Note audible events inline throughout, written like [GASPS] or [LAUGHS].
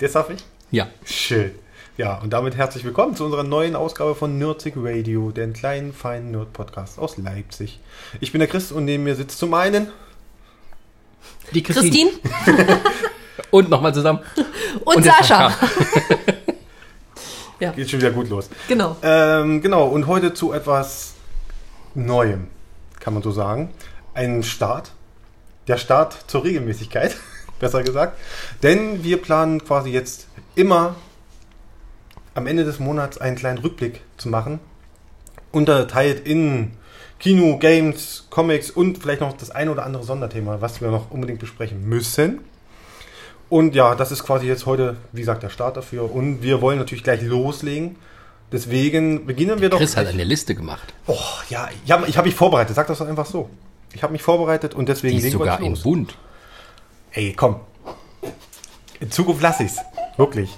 Der darf ich? Ja. Schön. Ja, und damit herzlich willkommen zu unserer neuen Ausgabe von Nerdsig Radio, den kleinen, feinen Nerd-Podcast aus Leipzig. Ich bin der Chris und neben mir sitzt zum einen Die Christine [LAUGHS] Und nochmal zusammen. [LAUGHS] und, Und Sascha. [LAUGHS] ja, Geht schon wieder gut los. genau. Ähm, genau, und heute zu etwas Neuem, kann man so sagen. Ein Start. Der Start zur Regelmäßigkeit, besser gesagt. Denn wir planen quasi jetzt immer am Ende des Monats einen kleinen Rückblick zu machen. Unterteilt in Kino, Games, Comics und vielleicht noch das ein oder andere Sonderthema, was wir noch unbedingt besprechen müssen. Und ja, das ist quasi jetzt heute, wie gesagt, der Start dafür. Und wir wollen natürlich gleich loslegen. Deswegen beginnen wir doch. Chris hat eine Liste gemacht. Oh, ja, ich habe ich hab mich vorbereitet. Sag das doch einfach so. Ich habe mich vorbereitet und deswegen Die ist sogar in bunt. Ey, komm. In Zukunft lass ich's. Wirklich.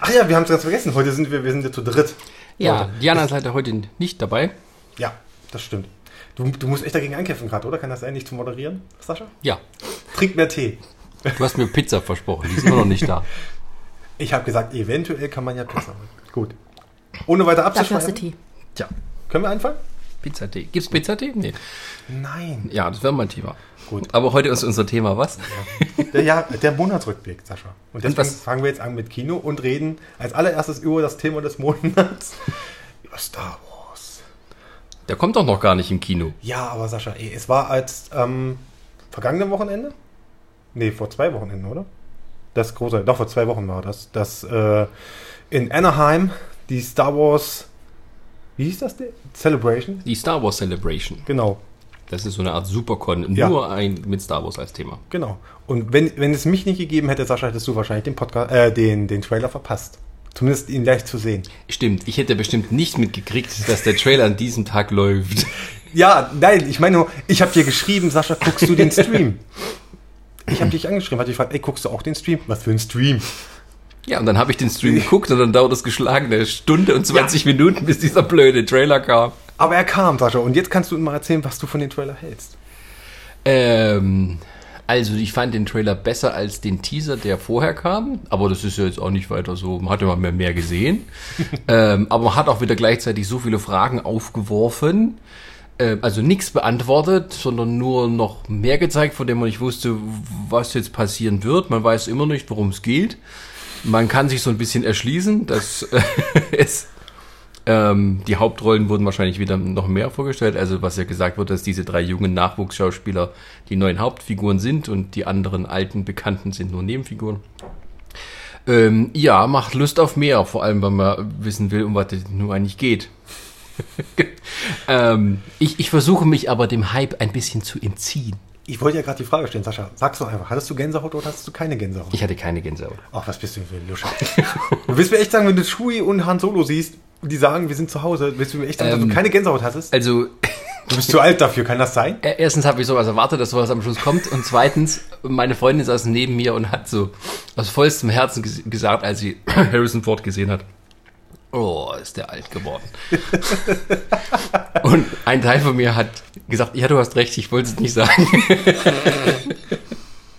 Ach ja, wir haben es ganz vergessen. Heute sind wir, wir sind ja zu dritt. Ja, Leute. Diana ist leider heute nicht dabei. Ja, das stimmt. Du, du musst echt dagegen ankämpfen gerade, oder? Kann das sein, nicht zu moderieren, Sascha? Ja, Trink mehr Tee. du hast mir Pizza versprochen. Die ist immer noch nicht da. [LAUGHS] Ich habe gesagt, eventuell kann man ja Pizza holen. Gut. Ohne weiter abzuschweifen. Tee. Tja, Können wir anfangen? Pizzatee. Gibt's Pizzatee? Nee. Nein. Ja, das wäre mein Thema. Gut. Aber heute ist unser Thema was? Der, ja, der Monatsrückblick, Sascha. Und deswegen was- fangen wir jetzt an mit Kino und reden als allererstes über das Thema des Monats. Über Star Wars. Der kommt doch noch gar nicht im Kino. Ja, aber Sascha, ey, es war als ähm, vergangenen Wochenende? Nee, vor zwei Wochenenden, oder? Das große, doch vor zwei Wochen war das. Das äh, in Anaheim die Star Wars, wie hieß das denn? Celebration? Die Star Wars Celebration. Genau, Das ist so eine Art Supercon, Ja. nur ein mit Star Wars als Thema. genau. Und wenn, wenn es mich nicht gegeben hätte, Sascha, hättest du wahrscheinlich den Podcast, äh, den, den Trailer verpasst. Zumindest ihn gleich zu sehen. Stimmt, ich hätte bestimmt nicht mitgekriegt, dass der Trailer an diesem Tag läuft. [LAUGHS] Ja, nein, ich meine nur, ich habe dir geschrieben, Sascha, guckst du den Stream? Ich habe dich angeschrieben, hatte dich gefragt, ey, guckst du auch den Stream? Was für ein Stream? Ja, und dann habe ich den Stream [LAUGHS] geguckt und dann dauert es geschlagene Stunde und 20 Minuten, bis dieser blöde Trailer kam. Aber er kam, Sascha, und jetzt kannst du mal erzählen, was du von dem Trailer hältst. Ähm, also ich fand den Trailer besser als den Teaser, der vorher kam, aber das ist ja jetzt auch nicht weiter so, man hat ja mal mehr, mehr gesehen. [LAUGHS] ähm, aber man hat auch wieder gleichzeitig so viele Fragen aufgeworfen, ähm, also nichts beantwortet, sondern nur noch mehr gezeigt, von dem man nicht wusste, was jetzt passieren wird. Man weiß immer nicht, worum es geht. Man kann sich so ein bisschen erschließen, dass äh, [LAUGHS] es ähm, die Hauptrollen wurden wahrscheinlich wieder noch mehr vorgestellt. Also was ja gesagt wird, dass diese drei jungen Nachwuchsschauspieler die neuen Hauptfiguren sind und die anderen alten Bekannten sind nur Nebenfiguren. Ähm, ja, macht Lust auf mehr, vor allem wenn man wissen will, um was es nur eigentlich geht. [LAUGHS] ähm, ich, ich versuche mich aber dem Hype ein bisschen zu entziehen. Ich wollte ja gerade die Frage stellen, Sascha, sag's doch einfach, hattest du Gänsehaut oder hattest du keine Gänsehaut? Ich hatte keine Gänsehaut. Ach, was bist du für ein Luscher? du willst mir echt sagen, wenn du Shui und Han Solo siehst, die sagen, wir sind zu Hause, willst du mir echt sagen, dass Ähm, du keine Gänsehaut hattest? Also Du bist zu alt dafür, kann das sein? Äh, Erstens habe ich sowas erwartet, dass sowas am Schluss kommt. Und zweitens, meine Freundin saß neben mir und hat so aus vollstem Herzen ges gesagt, als sie [CLEARS THROAT] Harrison Ford gesehen hat. Oh, ist der alt geworden. [LAUGHS] und ein Teil von mir hat gesagt, ja, du hast recht, ich wollte es nicht sagen. [LAUGHS]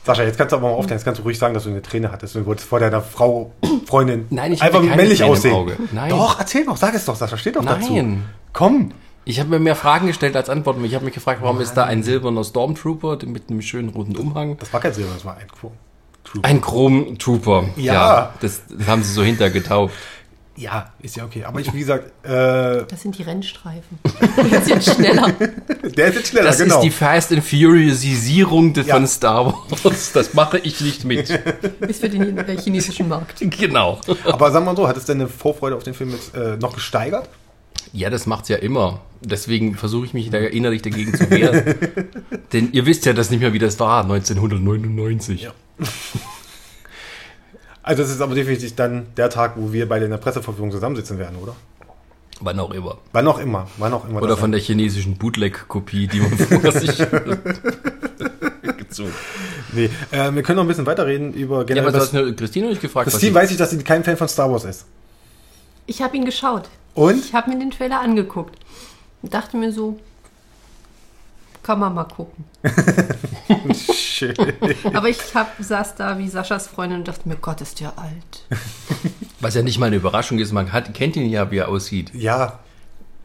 Sascha, jetzt kannst du aber mal aufklären, jetzt kannst du ruhig sagen, dass du eine Träne hattest und du wolltest vor deiner Frau, Freundin Nein, ich einfach männlich Träne aussehen. Auge. Nein. Doch, erzähl doch, sag es doch, Sascha, steht doch dazu. Nein. Komm. Ich habe mir mehr Fragen gestellt als Antworten. Ich habe mich gefragt, warum ist da ein silberner Stormtrooper mit einem schönen roten Umhang? Das war kein Silber, das war ein Quo. True. Ein Chrome-Trooper. Ja. das, das haben sie so hintergetauft. Ja, ist ja okay. Aber ich, wie [LAUGHS] gesagt, äh, Das sind die Rennstreifen. [LAUGHS] Die sind schneller. der ist jetzt schneller, Das genau. ist die Fast and Furiousierung de- Ja. von Star Wars. Das mache ich nicht mit. [LAUGHS] Bis für den chinesischen Markt. genau. aber sag mal so, hat es deine Vorfreude auf den Film jetzt äh, noch gesteigert? Ja, das macht's ja immer. Deswegen versuche ich mich da innerlich dagegen zu wehren. Denn ihr wisst ja das nicht mehr, wie das war, 1999. Ja. Also es ist aber definitiv dann der Tag, wo wir beide in der Presseverführung zusammensitzen werden, oder? Wann auch immer. Wann auch immer, wann auch immer. Oder von der chinesischen Bootleg-Kopie, die man [LAUGHS] vor sich gezogen. Nee, äh, wir können noch ein bisschen weiterreden über Ja, generell. aber du was, hast nur Christine nicht gefragt. Christine sie- weiß ich, dass sie kein Fan von Star Wars ist. Ich habe ihn geschaut. Und? Ich habe mir den Trailer angeguckt. Und dachte mir so, kann man mal gucken. [LAUGHS] Schön. [LAUGHS] Aber ich hab, saß da wie Saschas Freundin und dachte mir, Gott, ist der alt. [LAUGHS] Was ja nicht mal eine Überraschung ist, man hat, kennt ihn ja, wie er aussieht. Ja,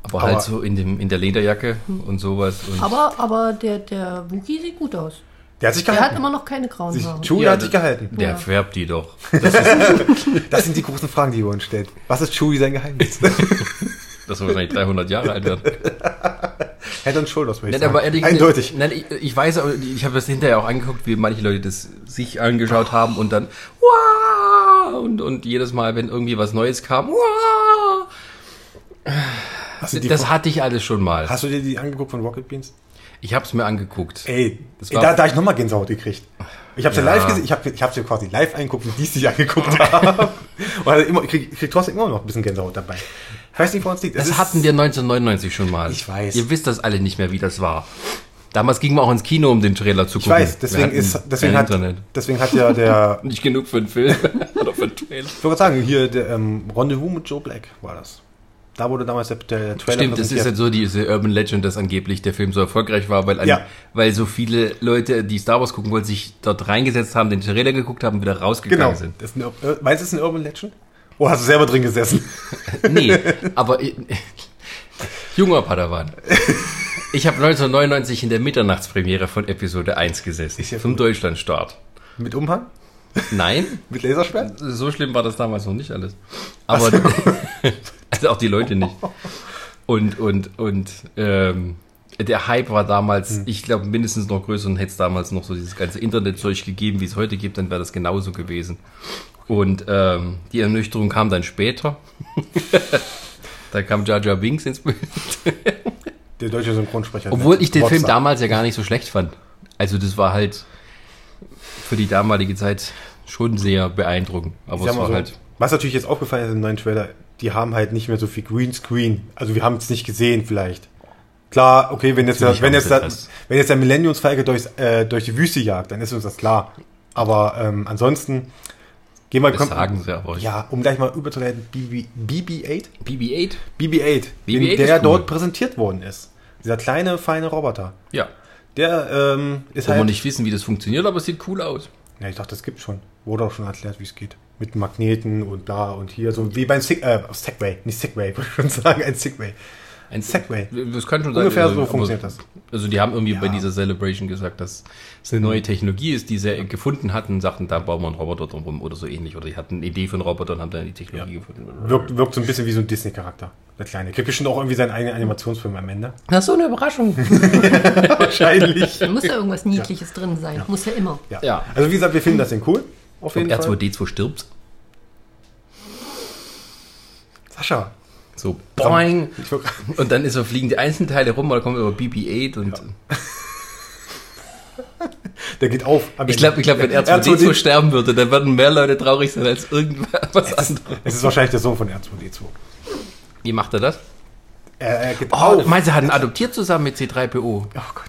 Aber, Aber- halt so in, dem, in der Lederjacke und sowas. Und Aber, aber der, der Wookie sieht gut aus. der hat sich Der hat gehalten. immer noch keine grauen Haare. Chewie Ja, hat sich das- gehalten. der Ja. färbt die doch. [LAUGHS] Das sind die großen Fragen, die wir uns stellen. Was ist Chewie sein Geheimnis? Das soll wahrscheinlich 300 Jahre alt werden. Head and Shoulders, würde ich Nein, sagen. ehrlich, Eindeutig. Nein, ich, ich weiß, aber ich habe das hinterher auch angeguckt, wie manche Leute das sich angeschaut haben und dann wow, und, und jedes Mal, wenn irgendwie was Neues kam, wow, das hatte ich alles schon mal. hast du dir die angeguckt von Rocket Beans? Ich habe es mir angeguckt. Ey, Das ey da, da ich nochmal Gänsehaut gekriegt. Ich habe ja. Ja. live gesehen, ich habe ich hab's ja quasi live angeguckt, wie die es sich angeguckt haben. [LAUGHS] Und also immer, ich krieg, ich krieg trotzdem immer noch ein bisschen Gänsehaut dabei. Ich weiß nicht, woran es liegt. Das ist- hatten wir 1999 schon mal. Ich weiß. Ihr wisst das alle nicht mehr, wie das war. Damals gingen wir auch ins Kino, um den Trailer zu Ich gucken. weiß, Wir deswegen ist, deswegen hat, Internet. deswegen hat ja der, [LAUGHS] Nicht genug für einen Film [LAUGHS] oder für einen Trailer. ich wollte sagen, hier der ähm, Rendezvous mit Joe Black war das. Da wurde damals der, der Trailer Stimmt, das ist halt so diese Urban Legend, dass angeblich der Film so erfolgreich war, weil, an, Ja. weil so viele Leute, die Star Wars gucken wollten, sich dort reingesetzt haben, den Trailer geguckt haben und wieder rausgegangen Genau. sind. Das ist ein, Ur- äh, meinst du, es ist eine Urban Legend? Oh, hast du selber drin gesessen? [LAUGHS] Nee, aber [LAUGHS] junger Padawan. Ich habe 1999 in der Mitternachtspremiere von Episode 1 gesessen, Ist ja zum. Deutschlandstart. Mit Umhang? Nein, [LAUGHS] Mit Laserschwert? so schlimm war das damals noch nicht alles. Aber [LAUGHS] also auch die Leute nicht. Und und und ähm, der Hype war damals, ich glaube, mindestens noch größer und hätte es damals noch so dieses ganze Internetzeug gegeben, wie es heute gibt, dann wäre das genauso gewesen. Und ähm, die Ernüchterung kam dann später. [LAUGHS] da kam Jar Jar Binks ins Bild. Der deutsche Synchronsprecher. Obwohl ich den. Film damals ja gar nicht so schlecht fand. Also das war halt für die damalige Zeit schon sehr beeindruckend. Aber es war so, halt Was natürlich jetzt aufgefallen ist im neuen Trailer, die haben halt nicht mehr so viel Greenscreen. Also wir haben es nicht gesehen vielleicht. Klar, okay, wenn jetzt, der, Natürlich wenn jetzt, das. wenn jetzt der Millenniumsfalke durchs, äh, durch die Wüste jagt, dann ist uns das klar. Aber ähm, ansonsten gehen wir Das sagen sie aber. Ja, um gleich mal überzuleiten, BB, BB-8? BB-8? BB-8, BB-8 der cool. dort präsentiert worden ist. Dieser kleine, feine Roboter. Ja. Der ähm, ist Wo wir halt... nicht wissen, wie das funktioniert, aber es sieht cool aus. Ja, ich dachte, das gibt schon. Wurde auch schon erklärt, wie es geht. Mit Magneten und da und hier. So wie beim Sig äh, Segway. Nicht Segway, [LAUGHS] würde ich schon sagen. Ein Segway. Ein Segway. Das kann schon sein. Ungefähr also, so aber- funktioniert das. Also die haben irgendwie bei Ja. dieser Celebration gesagt, dass es eine neue Technologie ist, die sie gefunden hatten, sagten, da bauen wir einen Roboter drum oder so ähnlich. Oder die hatten eine Idee für einen Roboter und haben dann die Technologie gefunden. Wirkt, wirkt so ein bisschen wie so ein Disney-Charakter. Der Kleine. Kriegt bestimmt auch irgendwie seinen eigenen Animationsfilm am Ende. Das ist so eine Überraschung. [LAUGHS] Wahrscheinlich. Da muss ja irgendwas Niedliches drin sein. Muss ja immer. Ja. Ja. Also wie gesagt, wir finden das Ding cool. Auf Ob jeden Fall. R2D2 stirbt. Sascha. So, boing. Und dann ist so fliegen die Einzelteile rum, oder kommen über BB-8 und Der geht auf. ich glaube, ich glaub, wenn R2D2 R2D2 sterben würde, dann würden mehr Leute traurig sein als irgendwas anderes. es ist wahrscheinlich der Sohn von R2D2. Wie macht er das? Er, er geht Oh, auf. meinst du, er hat ihn adoptiert zusammen mit C3PO? Oh Gott.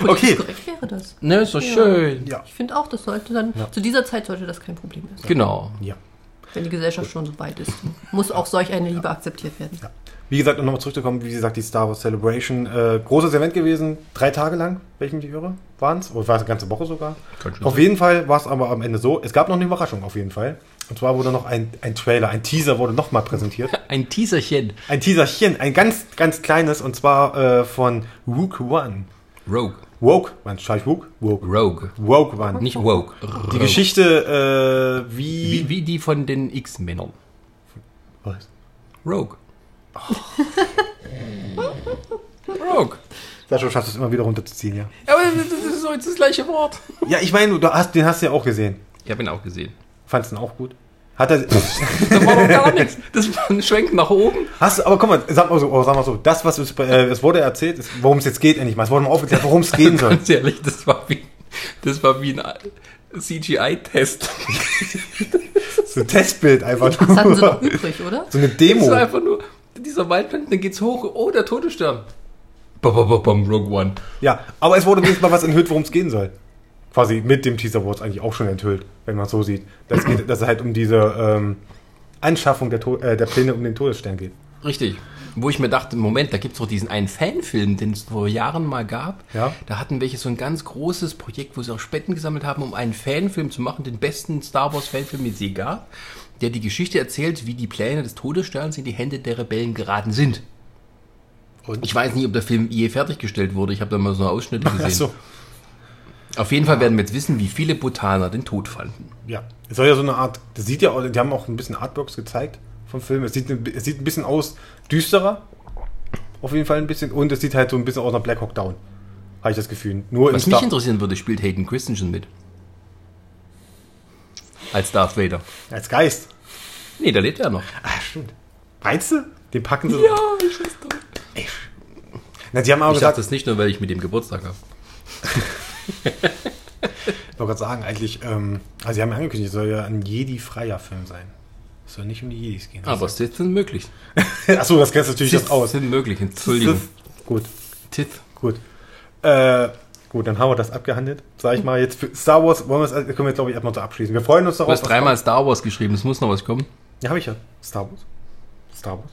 Politisch Okay. korrekt wäre das. Ne, ist doch schön. Ja. Ich finde auch, das sollte dann, zu dieser Zeit sollte das kein Problem sein. Genau. Ja. Wenn die Gesellschaft schon so weit ist, muss auch solch eine Liebe akzeptiert werden. Ja. Wie gesagt, um nochmal zurückzukommen, wie gesagt, die Star Wars Celebration, äh, großes Event gewesen, drei Tage lang, wenn ich mich irre, waren es, oder war es eine ganze Woche sogar. Auf sein. jeden Fall war es aber am Ende so, es gab noch eine Überraschung auf jeden Fall. Und zwar wurde noch ein, ein Trailer, ein Teaser wurde nochmal präsentiert. [LAUGHS] Ein Teaserchen. Ein Teaserchen, ein ganz, ganz kleines, und zwar äh, von Rook One. Rogue. Woke, man schreibt Woke? Woke. Rogue. Woke One. Nicht Woke. Die Rogue. Geschichte, äh, wie... Wie, wie die von den X-Männern. Was? Rogue. Rogue. Sascha, du schaffst es immer wieder runterzuziehen, ja. Aber das ist so jetzt das gleiche Wort. Ja, ich meine, du hast, den hast du ja auch gesehen. Ich habe ihn auch gesehen. Fandest du ihn auch gut? Hat er... Da war doch gar nichts. Das war ein Schwenk nach oben. Hast du, aber guck mal, sag mal so, oh, sag mal so, das, was es, äh, es wurde erzählt, ist, worum es jetzt geht, endlich mal. Es wurde mal aufgeklärt, worum es gehen soll. [LAUGHS] Ganz ehrlich, das war wie, das war wie ein CGI-Test. [LAUGHS] So ein Testbild einfach Das hatten sie noch übrig, oder? So eine Das Demo. war einfach nur dieser Waldplanet, dann geht's hoch. Oh, der Todesstern. Bam, bam, bam, Rogue One. Ja, aber es wurde wenigstens mal was enthüllt, worum es gehen soll. Quasi mit dem Teaser es eigentlich auch schon enthüllt, wenn man es so sieht. Dass, geht, [CLEARS THROAT] dass es halt um diese ähm, Anschaffung der, To- äh, der Pläne um den Todesstern geht. Richtig. Wo ich mir dachte, Moment, da gibt es doch diesen einen Fanfilm, den es vor Jahren mal gab. Ja. Da hatten welche so ein ganz großes Projekt, wo sie auch Spenden gesammelt haben, um einen Fanfilm zu machen, den besten Star Wars Fanfilm, den es je gab, der die Geschichte erzählt, wie die Pläne des Todessterns in die Hände der Rebellen geraten sind. Und? Ich weiß nicht, ob der Film je fertiggestellt wurde. Ich habe da mal so Ausschnitte [LAUGHS] gesehen. Achso. Auf jeden Fall werden wir jetzt wissen, wie viele Botaner den Tod fanden. Ja. Es soll ja so eine Art, das sieht ja, auch- die haben auch ein bisschen Artworks gezeigt vom Film. Es sieht, ein- es sieht ein bisschen aus, düsterer. Auf jeden Fall ein bisschen. Und es sieht halt so ein bisschen aus nach Black Hawk Down. Habe ich das Gefühl. Nur Was mich Star interessieren würde, spielt Hayden Christensen mit. Als Darth Vader. als Geist. Nee, da lebt er noch. Ah, stimmt. Meinst du? Den packen sie. ich weiß doch. Na, die haben aber Ich sage gesagt, das nicht nur, weil ich mit dem Geburtstag habe. [LAUGHS] ich wollte gerade sagen, eigentlich, ähm, also sie haben angekündigt, es soll ja ein Jedi-freier Film sein. Es soll nicht um die Jedis gehen. Aber Sith sind möglich. [LAUGHS] Achso, das kennst natürlich das Sith aus. sind möglich. Entschuldigung. Gut, Tith. gut. Äh, gut, dann haben wir das abgehandelt. Sag ich mal, jetzt für Star Wars wollen wir es, können wir jetzt glaube ich erstmal so abschließen. Wir freuen uns Du darauf. hast dreimal Star Wars geschrieben, es muss noch was kommen. Ja, habe ich ja. Star Wars. Star Wars.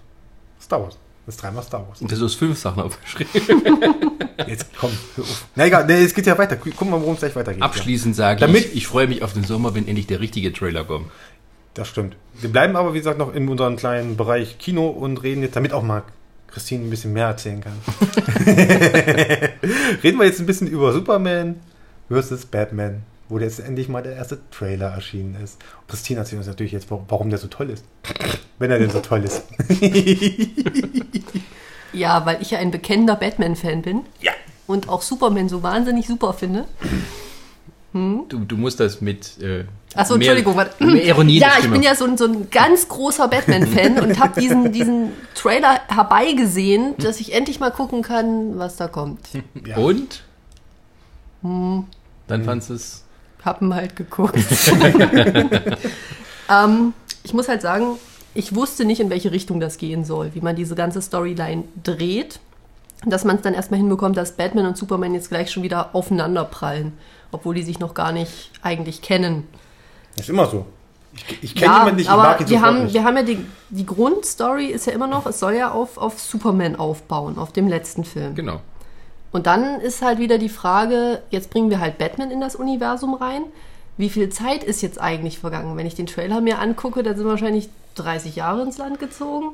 Star Wars. Das ist dreimal Star Wars. Und du hast fünf Sachen aufgeschrieben. [LAUGHS] Jetzt komm, hör auf. Na egal, nee, es geht ja weiter. Guck mal, worum es gleich weitergeht. Abschließend sage Damit- ich, ich freue mich auf den Sommer, wenn endlich der richtige Trailer kommt. Das stimmt. Wir bleiben aber, wie gesagt, noch in unserem kleinen Bereich Kino und reden jetzt, damit auch mal Christine ein bisschen mehr erzählen kann. [LAUGHS] reden wir jetzt ein bisschen über Superman vs. Batman, wo jetzt endlich mal der erste Trailer erschienen ist. Und Christine erzählt uns natürlich jetzt, warum der so toll ist. Wenn er denn so toll ist. [LAUGHS] Ja, weil ich ja ein bekennender Batman-Fan bin. Ja. Und auch Superman so wahnsinnig super finde. Du, du musst das mit. Äh, Achso, mehr- Entschuldigung. Warte. Mehr Ironie ja, ich bin ja so ein, so ein ganz großer Batman-Fan und habe diesen, diesen Trailer herbeigesehen, dass ich endlich mal gucken kann, was da kommt. Ja. Und? Hm. Dann fandst du es. Hab ihn halt geguckt. [LAUGHS] [LAUGHS] ähm, ich muss halt sagen, ich wusste nicht, in welche Richtung das gehen soll, wie man diese ganze Storyline dreht. Dass man es dann erstmal hinbekommt, dass Batman und Superman jetzt gleich schon wieder aufeinander prallen, obwohl die sich noch gar nicht eigentlich kennen. Ist immer so. Ich, ich kenne jemanden nicht, ich aber mag ihn wir haben, nicht. wir haben ja die, die Grundstory ist ja immer noch, es soll ja auf, auf Superman aufbauen, auf dem letzten Film. Genau. Und dann ist halt wieder die Frage, jetzt bringen wir halt Batman in das Universum rein. Wie viel Zeit ist jetzt eigentlich vergangen? Wenn ich den Trailer mir angucke, da sind wahrscheinlich 30 Jahre ins Land gezogen.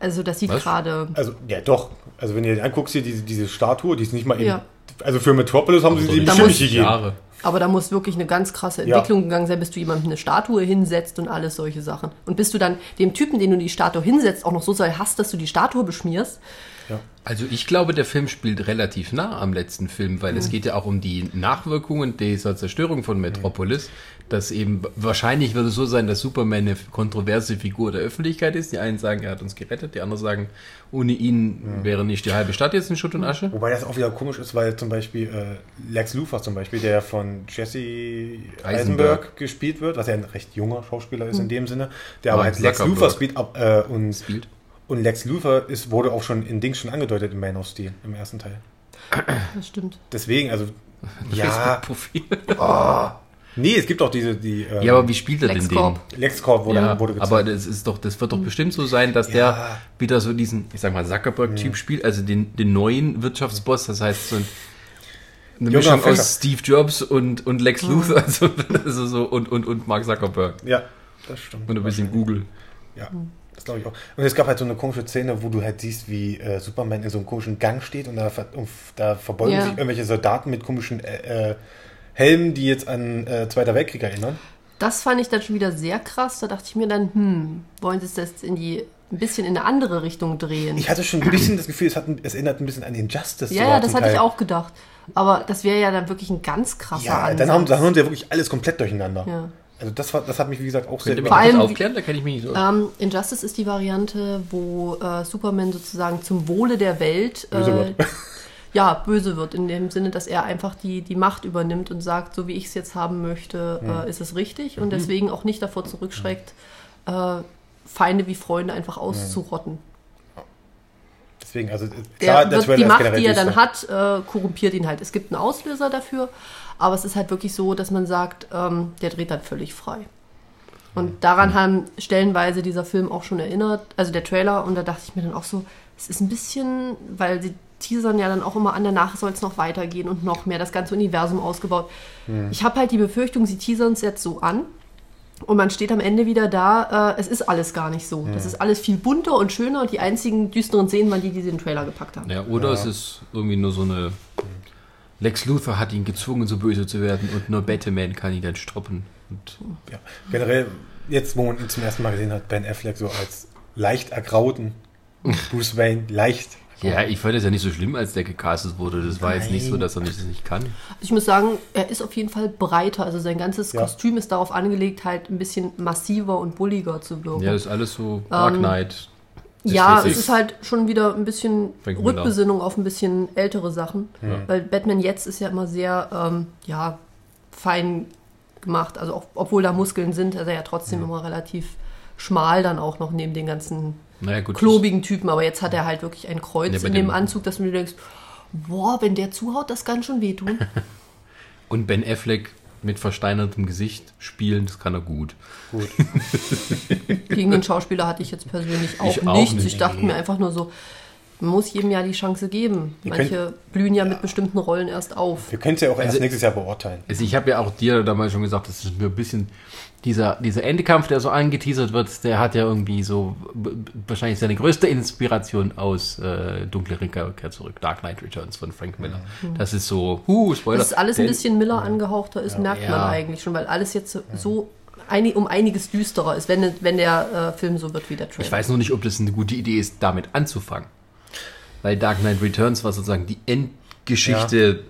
Also das sieht gerade. Also, ja, doch. Also, wenn ihr dir anguckst, hier diese, diese Statue, die ist nicht mal in. Ja. Also, für Metropolis haben sie die Da bestimmt muss- nicht gegeben. Jahre. Aber da muss wirklich eine ganz krasse Ja. Entwicklung gegangen sein, bis du jemandem eine Statue hinsetzt und alles solche Sachen. Und bis du dann dem Typen, den du die Statue hinsetzt, auch noch so sehr hast, dass du die Statue beschmierst. Also ich glaube, der Film spielt relativ nah am letzten Film, weil Mhm. es geht ja auch um die Nachwirkungen dieser Zerstörung von Metropolis. Dass eben wahrscheinlich wird es so sein, dass Superman eine kontroverse Figur der Öffentlichkeit ist. Die einen sagen, er hat uns gerettet, die anderen sagen, ohne ihn wäre nicht die halbe Stadt jetzt in Schutt und Asche. Wobei das auch wieder komisch ist, weil zum Beispiel äh, Lex Luthor zum Beispiel, der von Jesse Eisenberg, Eisenberg. gespielt wird, was ja ein recht junger Schauspieler ist in dem Sinne, der aber halt Lex. Luthor spielt ab, äh, und, Spielt. Und Lex Luthor ist, wurde auch schon in Dings schon angedeutet im Man of Steel, im ersten Teil. Das stimmt. Deswegen, also [LAUGHS] ja, Facebook-Profil. nee, es gibt auch diese, die ähm, Ja, aber wie spielt er denn den? LexCorp. Wurde, Ja, wurde gezeigt. aber das ist doch, das wird doch bestimmt so sein, dass Ja. der wieder so diesen, ich sag mal, Zuckerberg-Typ spielt, also den, den neuen Wirtschaftsboss, das heißt so ein, eine Mischung Fischer. aus Steve Jobs und, und Lex Luthor, [LAUGHS] also, also so, und, und, und Mark Zuckerberg. ja, das stimmt. Und ein bisschen Google. Ja, das glaube ich auch. Und es gab halt so eine komische Szene, wo du halt siehst, wie äh, Superman in so einem komischen Gang steht und da, ver und da verbeugen Ja. sich irgendwelche Soldaten mit komischen äh, äh, Helmen, die jetzt an äh, Zweiter Weltkrieg erinnern. Das fand ich dann schon wieder sehr krass. Da dachte ich mir dann, hm, wollen sie es jetzt in die ein bisschen in eine andere Richtung drehen? Ich hatte schon ein bisschen das Gefühl, es, hat, es erinnert ein bisschen an Injustice. ja, ja, das hatte ich Teil. auch gedacht. Aber das wäre ja dann wirklich ein ganz krasser Ja, Ansatz. dann haben, dann haben sie ja wirklich alles komplett durcheinander. Ja. Also das, war, das hat mich, wie gesagt, auch sehr Könnt ihr mich allem- aufklären? Da kenne ich mich nicht so. Ähm, Injustice ist die Variante, wo äh, Superman sozusagen zum Wohle der Welt Böse äh, wird. [LAUGHS] ja, böse wird, in dem Sinne, dass er einfach die, die Macht übernimmt und sagt, so wie ich es jetzt haben möchte, äh, ist es richtig und deswegen auch nicht davor zurückschreckt, äh, Feinde wie Freunde einfach auszurotten. Deswegen, also Der, klar, der wird, die Macht, die er dann hat, äh, korrumpiert ihn halt. Es gibt einen Auslöser dafür, aber es ist halt wirklich so, dass man sagt, ähm, der dreht dann völlig frei. Und daran haben stellenweise dieser Film auch schon erinnert, also der Trailer, und da dachte ich mir dann auch so, es ist ein bisschen, weil sie teasern ja dann auch immer an, danach soll es noch weitergehen und noch mehr, das ganze Universum ausgebaut. Ich habe halt die Befürchtung, sie teasern es jetzt so an und man steht am Ende wieder da, äh, es ist alles gar nicht so. Das ist alles viel bunter und schöner und die einzigen düsteren Szenen waren die, die sie in den Trailer gepackt haben. Ja, oder es ist irgendwie nur so eine. Lex Luthor hat ihn gezwungen, so böse zu werden und nur Batman kann ihn dann stoppen. Und Ja. Generell, jetzt, wo man ihn zum ersten Mal gesehen hat, Ben Affleck so als leicht ergrauten [LAUGHS] Bruce Wayne, leicht. Ja, ich fand es ja nicht so schlimm, als der gecastet wurde. Das war jetzt nicht so, Nein. dass er nicht, das nicht kann. Ich muss sagen, er ist auf jeden Fall breiter. Also sein ganzes Ja. Kostüm ist darauf angelegt, halt ein bisschen massiver und bulliger zu wirken. Ja, das ist alles so Dark Knight. Ja, Ästhetik. es ist halt schon wieder ein bisschen Frank Miller. Rückbesinnung auf ein bisschen ältere Sachen. Weil Batman jetzt ist ja immer sehr, ähm, ja, fein gemacht. Also auch, obwohl da Muskeln sind, ist er ja trotzdem immer relativ schmal dann auch noch neben den ganzen Naja, gut. klobigen Typen. Aber jetzt hat er halt wirklich ein Kreuz Ja, in dem dem- Anzug, dass du dir denkst, boah, wenn der zuhaut, das kann schon wehtun. [LAUGHS] Und Ben Affleck mit versteinertem Gesicht spielen, das kann er gut. Gut. [LAUGHS] Gegen den Schauspieler hatte ich jetzt persönlich auch, Ich auch nichts. nicht. Ich dachte mir einfach nur so, man muss jedem ja die Chance geben. Manche blühen ja mit bestimmten Rollen erst auf. Wir können es ja auch erst Also- nächstes Jahr beurteilen. Also ich habe ja auch dir damals schon gesagt, das ist mir ein bisschen dieser, dieser Endkampf, der so angeteasert wird, der hat ja irgendwie so wahrscheinlich seine größte Inspiration aus äh, Dunkle Rückkehr zurück, Dark Knight Returns von Frank Miller. Das ist so, huh, Spoiler. Dass es alles ein bisschen Miller angehauchter ist, merkt man Ja. eigentlich schon, weil alles jetzt so einig, um einiges düsterer ist, wenn, wenn der äh, Film so wird wie der Trailer. Ich weiß nur nicht, ob das eine gute Idee ist, damit anzufangen. Weil Dark Knight Returns war sozusagen die Endgeschichte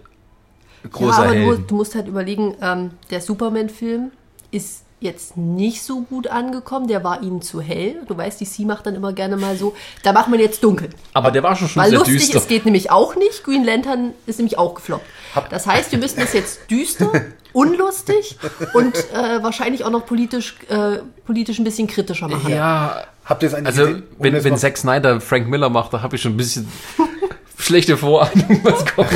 ja, großer aber du, du musst halt überlegen, ähm, der Superman-Film ist jetzt nicht so gut angekommen, der war ihnen zu hell. Du weißt, die C macht dann immer gerne mal so, da macht man jetzt dunkel. Aber der war schon, schon Weil sehr lustig, düster. es geht nämlich auch nicht. Green Lantern ist nämlich auch gefloppt. Das heißt, wir müssen das jetzt düster, [LAUGHS] unlustig und äh, wahrscheinlich auch noch politisch, äh, politisch ein bisschen kritischer machen. ja, Habt ihr es eigentlich also gesehen? Ohne wenn, jetzt wenn mal- Zack Snyder Frank Miller macht, da habe ich schon ein bisschen [LAUGHS] schlechte Vorahnung, was kommt.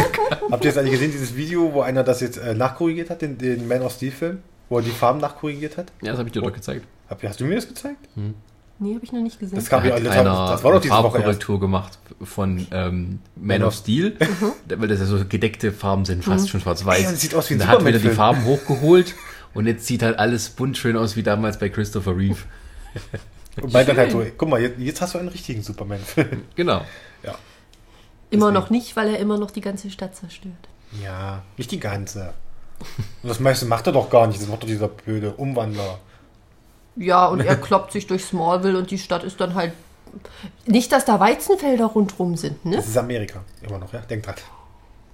Habt ihr jetzt eigentlich gesehen, dieses Video, wo einer das jetzt äh, nachkorrigiert hat, den, den Man of Steel Film? Wo er die Farben nachkorrigiert hat? Ja, das habe ich dir doch gezeigt. Hab, hast du mir das gezeigt? Nee, habe ich noch nicht gesehen. Das kam ja das, das war doch diese. Farbkorrektur gemacht von ähm, Man of Steel, weil das ja so gedeckte Farben sind, fast schon schwarz-weiß. Ja, das sieht aus wie ein er hat wieder die. Farben hochgeholt und jetzt sieht halt alles bunt schön aus wie damals bei Christopher Reeve. Und meint dann halt so, guck mal, jetzt, jetzt hast du einen richtigen Superman-Film. Genau. ja. immer deswegen. noch nicht, weil er immer noch die ganze Stadt zerstört. ja, nicht die ganze. Und das meiste macht er doch gar nicht. Das macht doch dieser blöde Umwandler. Ja, und er kloppt sich durch Smallville und die Stadt ist dann halt. Nicht, dass da Weizenfelder rundrum sind, ne? Das ist Amerika. Immer noch, ja? Denk dran.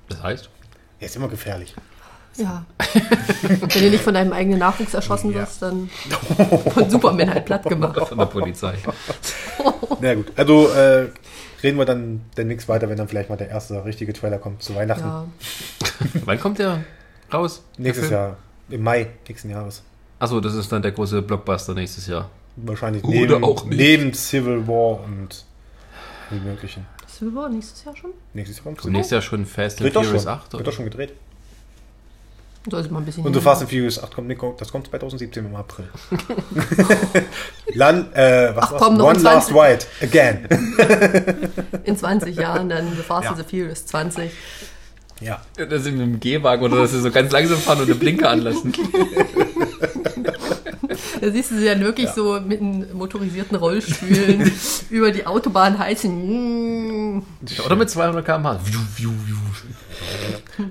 Das heißt? Er ist immer gefährlich. Ja. Wenn du nicht von deinem eigenen Nachwuchs erschossen Ja. wirst, dann von Superman halt platt gemacht. Von der Polizei. Na gut, also äh, reden wir dann demnächst weiter, wenn dann vielleicht mal der erste richtige Trailer kommt zu Weihnachten. Ja. Wann kommt der raus? Nächstes? Jahr, im Mai nächsten Jahres. Achso, das ist dann der große Blockbuster nächstes Jahr. Wahrscheinlich Oder neben, auch nicht. neben Civil War und die möglichen. Civil War nächstes Jahr schon? Nächstes Jahr kommt nächstes Jahr schon Fast and Furious schon. 8. Wird Oder? doch schon gedreht. Sollte mal ein bisschen. Und The Fast and Furious 8 kommt, das kommt 2017 im April. [LAUGHS] Land, äh, was Ach, komm, noch One in Last 20. Ride, again. [LAUGHS] In 20 Jahren dann The Fast Ja. and the Furious 20. ja. Dass sie mit dem Gehwagen oder dass sie so ganz langsam fahren und den Blinker anlassen. [LAUGHS] Da siehst du sie dann wirklich so mit den motorisierten Rollstühlen [LAUGHS] über die Autobahn heizen. Oder mit 200 km/h.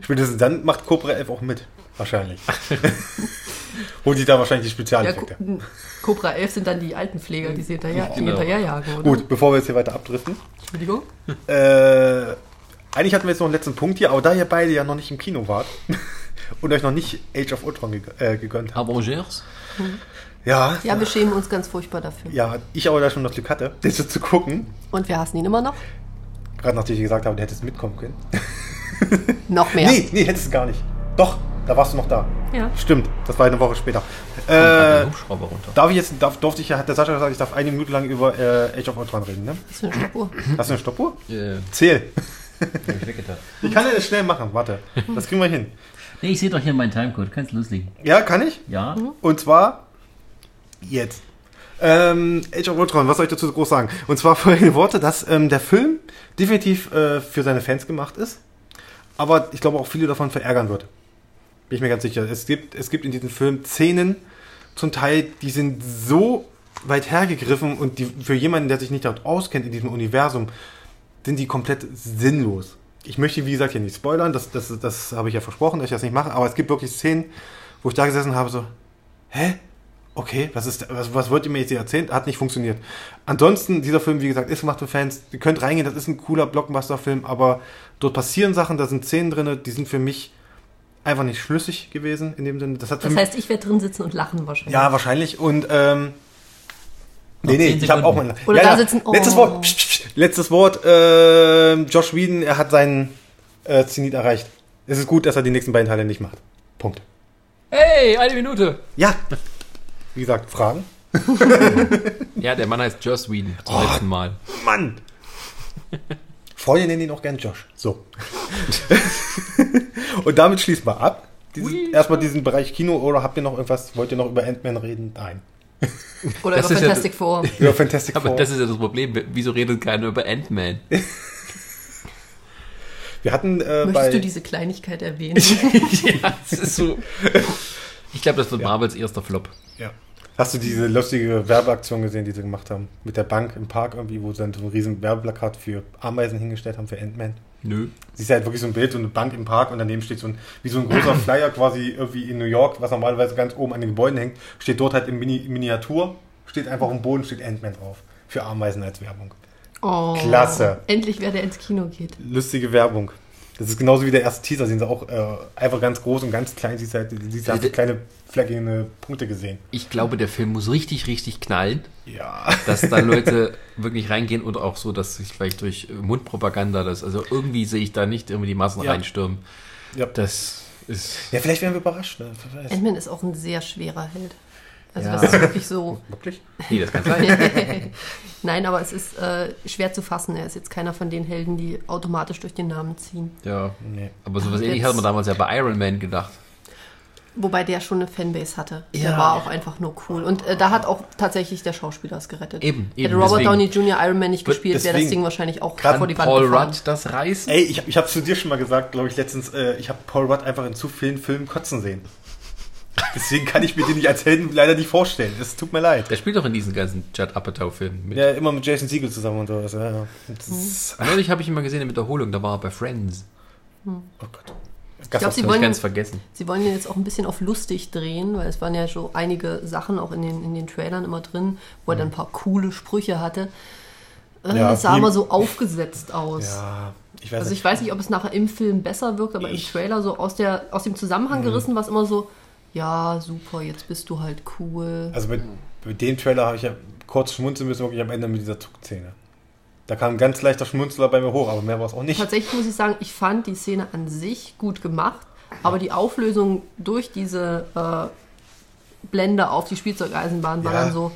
Spätestens dann macht Cobra 11 auch mit. Wahrscheinlich. [LAUGHS] Holt sich da wahrscheinlich die Ja, Spezialeffekte. Co- Cobra 11 sind dann die Altenpfleger, die sie hinterher, die Genau. hinterherjagen, oder? Gut, bevor wir jetzt hier weiter abdriften. Entschuldigung. Äh, eigentlich hatten wir jetzt noch einen letzten Punkt hier, aber da ihr beide ja noch nicht im Kino wart [LAUGHS] und euch noch nicht Age of Ultron geg äh, gegönnt habt. Avengers? Ja, Ja, wir schämen uns ganz furchtbar dafür. ja, ich aber da schon das Glück hatte, [LAUGHS] das so zu gucken. Und wir hassen ihn immer noch. Gerade nachdem ich gesagt habe, du hättest mitkommen können. [LAUGHS] Noch mehr. Nee, nee, hättest du gar nicht. Doch, da warst du noch da. Ja. Stimmt, das war eine Woche später. Gerade Äh, Hubschrauber runter. darf ich jetzt, darf, durfte ich ja, hat der Sascha gesagt, ich darf eine Minute lang über äh, Age of Ultron reden, ne? Das ist eine Spur. Hast du eine Stoppuhr? Äh, Zähl. Ich kann ja das schnell machen, warte. Das kriegen wir hin. Nee, ich sehe doch hier meinen Timecode. Kannst loslegen. Ja, kann ich? Ja? Und zwar Jetzt. Ähm, Age of Ultron, was soll ich dazu groß sagen? Und zwar [LAUGHS] folgende Worte, dass ähm, der Film definitiv äh, für seine Fans gemacht ist, aber ich glaube auch viele davon verärgern wird. Bin ich mir ganz sicher. Es gibt, es gibt in diesem Film Szenen, zum Teil, die sind so weit hergegriffen und die für jemanden, der sich nicht dort auskennt in diesem Universum, sind die komplett sinnlos. Ich möchte, wie gesagt, hier nicht spoilern, das, das, das habe ich ja versprochen, dass ich das nicht mache, aber es gibt wirklich Szenen, wo ich da gesessen habe, so, hä? Okay, was ist, was, was wollt ihr mir jetzt hier erzählen? Hat nicht funktioniert. Ansonsten, dieser Film, wie gesagt, ist gemacht für Fans. Ihr könnt reingehen, das ist ein cooler Blockbuster-Film, aber dort passieren Sachen, da sind Szenen drin, die sind für mich einfach nicht schlüssig gewesen in dem Sinne. Das, Das heißt, ich werde drin sitzen und lachen wahrscheinlich. ja, wahrscheinlich. Und ähm, nee, nee, 10 ich habe auch mal. Oder ja, da ja. sitzen- oh. Letztes Wort. Psst, psst, psst. Letztes Wort. Äh, Josh Whedon, er hat seinen äh, Zenit erreicht. Es ist gut, dass er die nächsten beiden Teile nicht macht. Punkt. Hey, eine Minute. Ja. Wie gesagt, Fragen? [LAUGHS] Ja, der Mann heißt Joss Whedon zum Oh. letzten Mal. Mann! Freunde nennen ihn auch gern Josh. So. [LAUGHS] Und damit schließen wir ab. Dieses, Ui. erstmal diesen Bereich Kino oder habt ihr noch irgendwas? Wollt ihr noch über Ant-Man reden? Nein. [LAUGHS] Oder Das über ist ja- Fantastic Four. [LAUGHS] Über Fantastic Aber Four. das ist ja das Problem. Wieso redet keiner über Ant-Man? [LAUGHS] Wir hatten äh, bei. Möchtest du diese Kleinigkeit erwähnen? ja, es ist so. Ich glaube, das wird Marvels erster Flop. Ja. Hast du diese lustige Werbeaktion gesehen, die sie gemacht haben? Mit der Bank im Park irgendwie, wo sie dann so ein riesen Werbeplakat für Ameisen hingestellt haben für Ant-Man. Nö. Siehst ja halt wirklich so ein Bild, so eine Bank im Park und daneben steht so ein, wie so ein großer [CLEARS THROAT] Flyer quasi irgendwie in New York, was normalerweise ganz oben an den Gebäuden hängt, steht dort halt in Mini Miniatur, steht einfach am Boden, steht Ant-Man drauf. Für Ameisen als Werbung. Oh, Klasse. Endlich, wer der ins Kino geht. Lustige Werbung. Das ist genauso wie der erste Teaser, sehen sie auch äh, einfach ganz groß und ganz klein, siehst halt, siehst halt so kleine fleckige Punkte gesehen. Ich glaube, der Film muss richtig, richtig knallen, Ja. dass da [LAUGHS] Leute wirklich reingehen und auch so, dass sich vielleicht durch Mundpropaganda das, also irgendwie sehe ich da nicht irgendwie die Massen Ja. reinstürmen. Ja. Das ist. Ja, vielleicht werden wir überrascht. Ne? Ant-Man ist auch ein sehr schwerer Held. Also Ja. das ist wirklich so. [LAUGHS] Wirklich? Nee, das kann sein. [LAUGHS] Nein, aber es ist äh, schwer zu fassen. Er ist jetzt keiner von den Helden, die automatisch durch den Namen ziehen. Ja. Nee. Aber sowas ähnliches hat man damals ja bei Iron Man gedacht. Wobei der schon eine Fanbase hatte. Ja. Der war auch einfach nur cool. Und äh, da hat auch tatsächlich der Schauspieler es gerettet. Eben, Hätte eben, Robert deswegen. Downey Jr. Iron Man nicht gespielt, wäre das Ding wahrscheinlich auch Kann vor die Wand Paul gefahren. Rudd das reißen? Ey, ich, ich habe zu dir schon mal gesagt, glaube ich, letztens, äh, ich habe Paul Rudd einfach in zu vielen Filmen kotzen sehen. Deswegen kann ich mir den nicht als Helden leider nicht vorstellen. Es tut mir leid. Der spielt doch in diesen ganzen Judd Apatow-Filmen mit. Ja, immer mit Jason Siegel zusammen und sowas. Ja, ja. Ist, Neulich habe ich ihn mal gesehen in Wiederholung, da war er bei Friends. oh Gott. Ich glaube, sie wollen, ganz vergessen. sie wollen ihn jetzt auch ein bisschen auf lustig drehen, weil es waren ja so einige Sachen auch in den, in den Trailern immer drin, wo er dann ein paar coole Sprüche hatte. Äh, Ja, es sah immer so aufgesetzt aus. Ja, ich weiß Also nicht. ich weiß nicht, ob es nachher im Film besser wirkt, aber Ich- im Trailer so aus, der, aus dem Zusammenhang Mhm. gerissen war es immer so, ja, super, jetzt bist du halt cool. Also mit, mit dem Trailer habe ich ja kurz schmunzeln müssen, wirklich am Ende mit dieser Zugszene. Da kam ein ganz leichter Schmunzler bei mir hoch, aber mehr war es auch nicht. Tatsächlich muss ich sagen, ich fand die Szene an sich gut gemacht, aber die Auflösung durch diese äh, Blende auf die Spielzeugeisenbahn war Ja. dann so,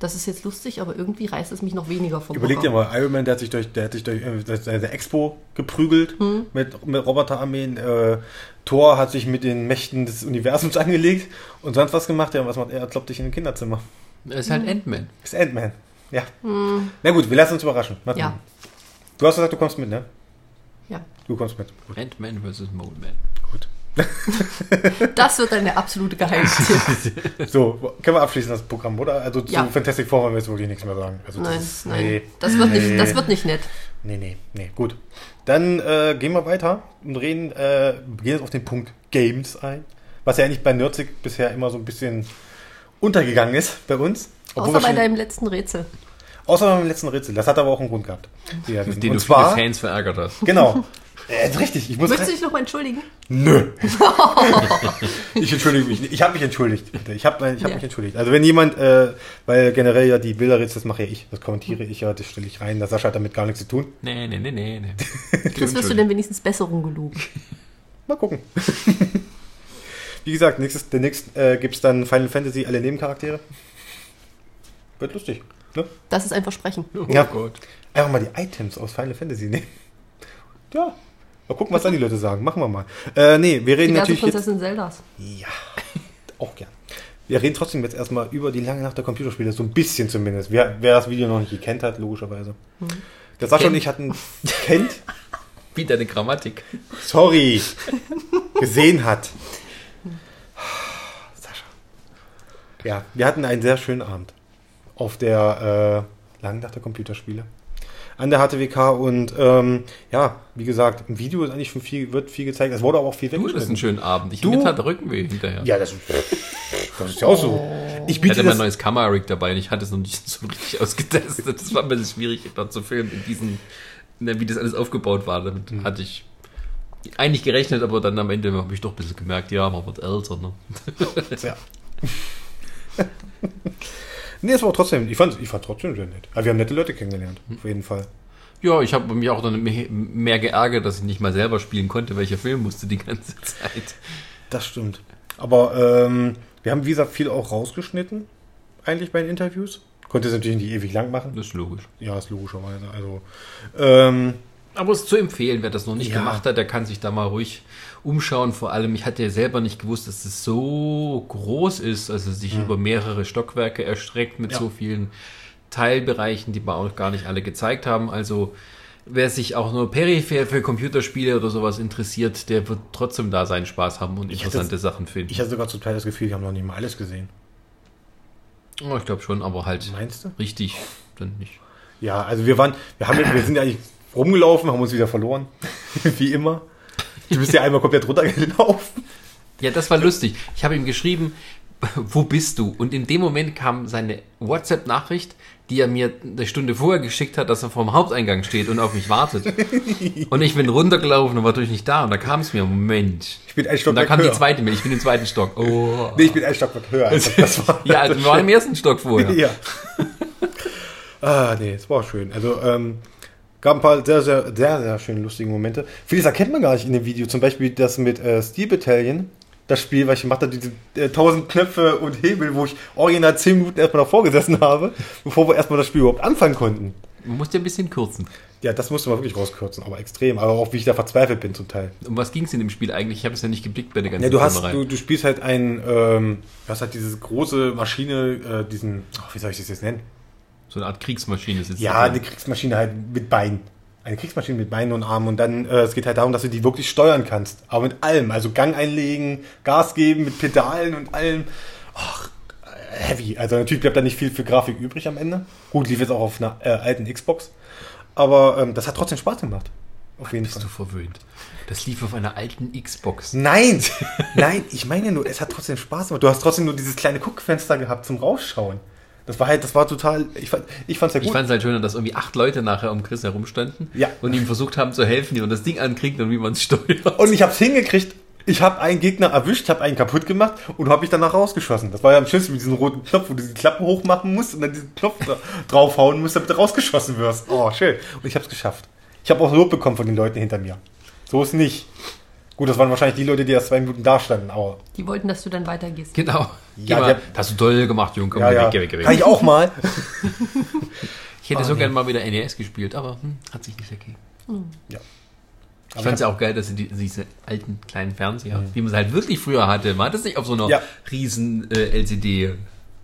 das ist jetzt lustig, aber irgendwie reißt es mich noch weniger vom Überleg dir mal, Iron Man, der hat sich durch, der hat sich durch äh, Expo geprügelt Hm. mit, mit Roboterarmeen. Äh, Thor hat sich mit den Mächten des Universums [LAUGHS] angelegt und sonst was gemacht. Ja, was macht er? Er kloppt dich in ein Kinderzimmer. Er ist halt Ant-Man. Das ist Ant-Man. Ja. Na gut, wir lassen uns überraschen. Mal Hm. Ja. Du hast gesagt, du kommst mit, ne? Ja. Du kommst mit. Ant-Man vs. Mole Man. gut. [LAUGHS] Das wird dann der absolute Geheimtipp. [LAUGHS] So, können wir abschließen das Programm, oder? Also zu Ja. Fantastic Four wollen wir jetzt wirklich nichts mehr sagen. Also nein, das nein. Nee, Das, wird Nee. nicht, das wird nicht nett. nee, nee, nee. Gut. Dann äh, gehen wir weiter und reden, äh, gehen jetzt auf den Punkt Games ein. Was ja eigentlich bei Nerdzig bisher immer so ein bisschen untergegangen ist bei uns. Obwohl Außer bei deinem letzten Rätsel. außer beim letzten Rätsel. Das hat aber auch einen Grund gehabt. Ja, Den und du viele zwar, Fans verärgert hast. genau. Äh, richtig, ich muss Möchtest du dich noch mal entschuldigen? Nö. [LAUGHS] ich entschuldige mich. nicht. Ich habe mich entschuldigt. bitte. Ich habe ich hab Ja. mich entschuldigt. Also wenn jemand, äh, weil generell ja die Bilderrätsel, das mache ja ich, das kommentiere ich ja, das stelle ich rein. Das Sascha hat damit gar nichts zu tun. Nee, nee, nee, nee. nee. [LAUGHS] Chris, wirst du denn wenigstens Besserung gelobt? [LAUGHS] Mal gucken. Wie gesagt, nächstes, der nächste äh, gibt es dann Final Fantasy, alle Nebencharaktere. Wird lustig. Ne? Das ist ein Versprechen. Oh Ja. Gott. Einfach mal die Items aus Final Fantasy nehmen. [LAUGHS] Ja. Mal gucken, was dann die Leute sagen. Machen wir mal. Äh, nee, wir reden Diverse natürlich jetzt. Prinzessin Zeldas. Ja, auch gern. wir reden trotzdem jetzt erstmal über die lange Nacht der Computerspiele, so ein bisschen zumindest. Wer, wer das Video noch nicht gekannt hat, logischerweise. Der Sascha und ich hatten kennt, [LAUGHS] Wie deine Grammatik. sorry, gesehen hat. Sascha. Ja, wir hatten einen sehr schönen Abend auf der äh, der Computerspiele. An der HTWK und ähm, ja, wie gesagt, im Video ist eigentlich schon viel, wird viel gezeigt. Es wurde aber auch viel Du hattest einen weggeschnitten. schönen Abend. Ich Du- der Rückenweh hinterher. Ja, das ist, das ist ja auch so. Ich Ich biete hatte mein neues Kamera-Rig dabei und ich hatte es noch nicht [LAUGHS] so richtig ausgetestet. Das war ein bisschen schwierig, dort zu filmen, in diesen, ne, wie das alles aufgebaut war. Damit Mhm. hatte ich eigentlich gerechnet, aber dann am Ende habe ich doch ein bisschen gemerkt, ja, man wird älter. Ne? Ja. [LAUGHS] nee, es war trotzdem, ich fand, ich fand trotzdem sehr nett. Aber wir haben nette Leute kennengelernt, auf jeden Fall. Ja, ich habe mich auch dann mehr- mehr geärgert, dass ich nicht mal selber spielen konnte, weil ich ja filmen musste die ganze [LAUGHS] Zeit. Das stimmt. Aber ähm, wir haben, wie gesagt, viel auch rausgeschnitten, eigentlich bei den Interviews. Konnte es natürlich nicht ewig lang machen. Das ist logisch. Ja, ist logischerweise. Also, ähm, Aber es ist zu empfehlen, wer das noch nicht Ja. gemacht hat, der kann sich da mal ruhig umschauen. Vor allem, ich hatte ja selber nicht gewusst, dass es so groß ist, also sich über mehrere Stockwerke erstreckt mit Ja. so vielen Teilbereichen, die wir auch gar nicht alle gezeigt haben. Also wer sich auch nur peripher für Computerspiele oder sowas interessiert, der wird trotzdem da seinen Spaß haben und Ich interessante hatte- Sachen finden. ich hatte sogar zum Teil das Gefühl, wir haben noch nicht mal alles gesehen. Oh, ich glaube schon, aber halt Meinst du? richtig dann nicht. Ja, also wir waren, wir haben, wir sind ja eigentlich rumgelaufen, haben uns wieder verloren. [LAUGHS] wie immer. Du bist ja einmal komplett runtergelaufen. Ja, das war lustig. Ich habe ihm geschrieben, wo bist du? Und in dem Moment kam seine WhatsApp-Nachricht, die er mir eine Stunde vorher geschickt hat, dass er vorm Haupteingang steht und auf mich wartet. Und ich bin runtergelaufen und war natürlich nicht da. Und da kam es mir, Moment. Ich bin ein Und Stockwerk dann kam höher. die zweite Mail, ich bin im zweiten Stock. Oh. Nee, ich bin ein Stockwerk höher. Also das war, [LAUGHS] Ja, also wir waren im ersten Stock vorher. [LAUGHS] ja. ah, nee, es war schön. Also, ähm, gab ein paar sehr, sehr, sehr, sehr schöne, lustige Momente. Vieles erkennt man gar nicht in dem Video. Zum Beispiel das mit äh, Steel Battalion. Das Spiel, was ich gemacht habe, diese äh, tausend Knöpfe und Hebel, wo ich original 10 Minuten erstmal davor gesessen [LAUGHS] habe, bevor wir erstmal das Spiel überhaupt anfangen konnten. Man musste ein bisschen kürzen. Ja, das musste man wirklich rauskürzen, aber extrem. Aber auch wie ich da verzweifelt bin zum Teil. Um was ging es in dem Spiel eigentlich? Ich habe es ja nicht geblickt bei der ganzen Ja, du hast, du, du spielst halt ein, ähm, du hast halt diese große Maschine, äh, diesen, ach, wie soll ich das jetzt nennen? So eine Art Kriegsmaschine ist es. Ja, eine Kriegsmaschine halt mit Beinen. Eine Kriegsmaschine mit Beinen und Armen und dann, äh, es geht halt darum, dass du die wirklich steuern kannst. Aber mit allem, also Gang einlegen, Gas geben, mit Pedalen und allem. Ach, äh, heavy. Also natürlich bleibt da nicht viel für Grafik übrig am Ende. Gut, lief jetzt auch auf einer äh, alten Xbox. Aber ähm, das hat trotzdem Spaß gemacht. Auf jeden Bist Fall. du verwöhnt. Das lief auf einer alten Xbox. Nein, [LAUGHS] nein, ich meine nur, es hat trotzdem Spaß gemacht. Du hast trotzdem nur dieses kleine Guckfenster gehabt zum Rausschauen. Das war halt, das war total, ich fand, ich fand's ja Ich gut. fand es halt schön, dass irgendwie acht Leute nachher um Chris herumstanden Ja. und ihm versucht haben zu helfen, wie man das Ding ankriegt und wie man es steuert. Und ich hab's hingekriegt. Ich habe einen Gegner erwischt, habe einen kaputt gemacht und habe mich danach rausgeschossen. Das war ja am schönsten mit diesem roten Knopf, wo du die Klappe hochmachen musst und dann diesen Knopf da [LAUGHS] draufhauen musst, damit du rausgeschossen wirst. Oh, schön. Und ich habe es geschafft. Ich habe auch Lob bekommen von den Leuten hinter mir. So ist nicht. Gut, das waren wahrscheinlich die Leute, die erst zwei Minuten da standen, aber Die wollten, dass du dann weitergehst. Genau. Geh Ja, mal. Das hast du toll gemacht, Junge. Komm, ja, geh ja. weg, geh weg, geh weg. kann ich auch mal. [LAUGHS] Ich hätte Ah, so nee. gerne mal wieder NES gespielt, aber hm, hat sich nicht ergeben. Ja. Ich fand es ja auch geil, dass sie die, diese alten kleinen Fernseher, wie man es halt wirklich früher hatte, man hat es nicht auf so einer Ja. riesen äh, LCD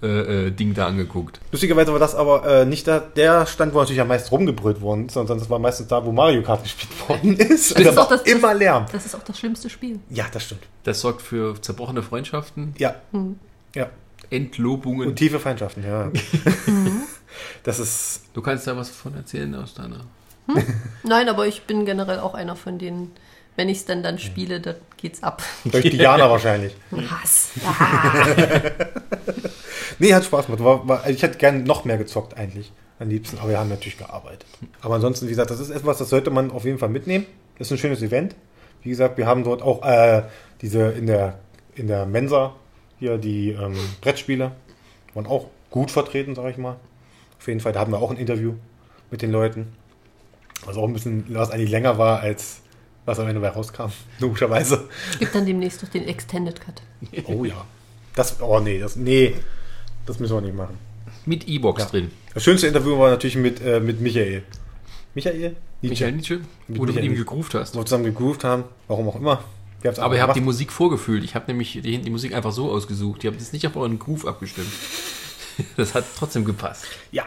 äh, äh, Ding da angeguckt. Lustigerweise war das aber äh, nicht da, der Stand, wo natürlich am meisten rumgebrüllt worden ist, sondern das war meistens da, wo Mario Kart gespielt [LAUGHS] worden ist. Das da ist auch das- immer Lärm. Das ist auch das schlimmste Spiel. Ja, das stimmt. Das sorgt für zerbrochene Freundschaften, Ja. Ja. Entlobungen. Und tiefe Feindschaften, ja. [LAUGHS] [LAUGHS] das ist. du kannst da was von erzählen aus deiner. Nein, aber ich bin generell auch einer von denen, wenn ich es dann dann spiele, dann geht's ab. Durch Diana wahrscheinlich. [LAUGHS] Hass. [LAUGHS] Ah. Nee, hat Spaß gemacht. War, war, ich hätte gerne noch mehr gezockt eigentlich. Am liebsten, aber wir haben natürlich gearbeitet. Aber ansonsten, wie gesagt, das ist etwas, das sollte man auf jeden Fall mitnehmen. Das ist ein schönes Event. Wie gesagt, wir haben dort auch äh, diese in der, in der Mensa hier die ähm, Brettspiele. Waren auch gut vertreten, sag ich mal. Auf jeden Fall, da hatten wir auch ein Interview mit den Leuten. Was auch ein bisschen, was eigentlich länger war, als was am Ende bei rauskam. Logischerweise. Gibt dann demnächst noch den Extended Cut. [LAUGHS] Oh ja. Das, oh nee, das, nee, das müssen wir nicht machen. Mit E-Box Ja. drin. Das schönste Interview war natürlich mit, äh, mit Michael. Michael? Nietzsche. Michael Nietzsche, Mit wo du mit Michael ihm gegroovt hast. Wo wir zusammen gegroovt haben, warum auch immer. Aber ihr habt die Musik vorgefühlt. Ich habe nämlich die, die Musik einfach so ausgesucht. Ihr habt jetzt nicht auf euren Groove abgestimmt. [LAUGHS] Das hat trotzdem gepasst. Ja.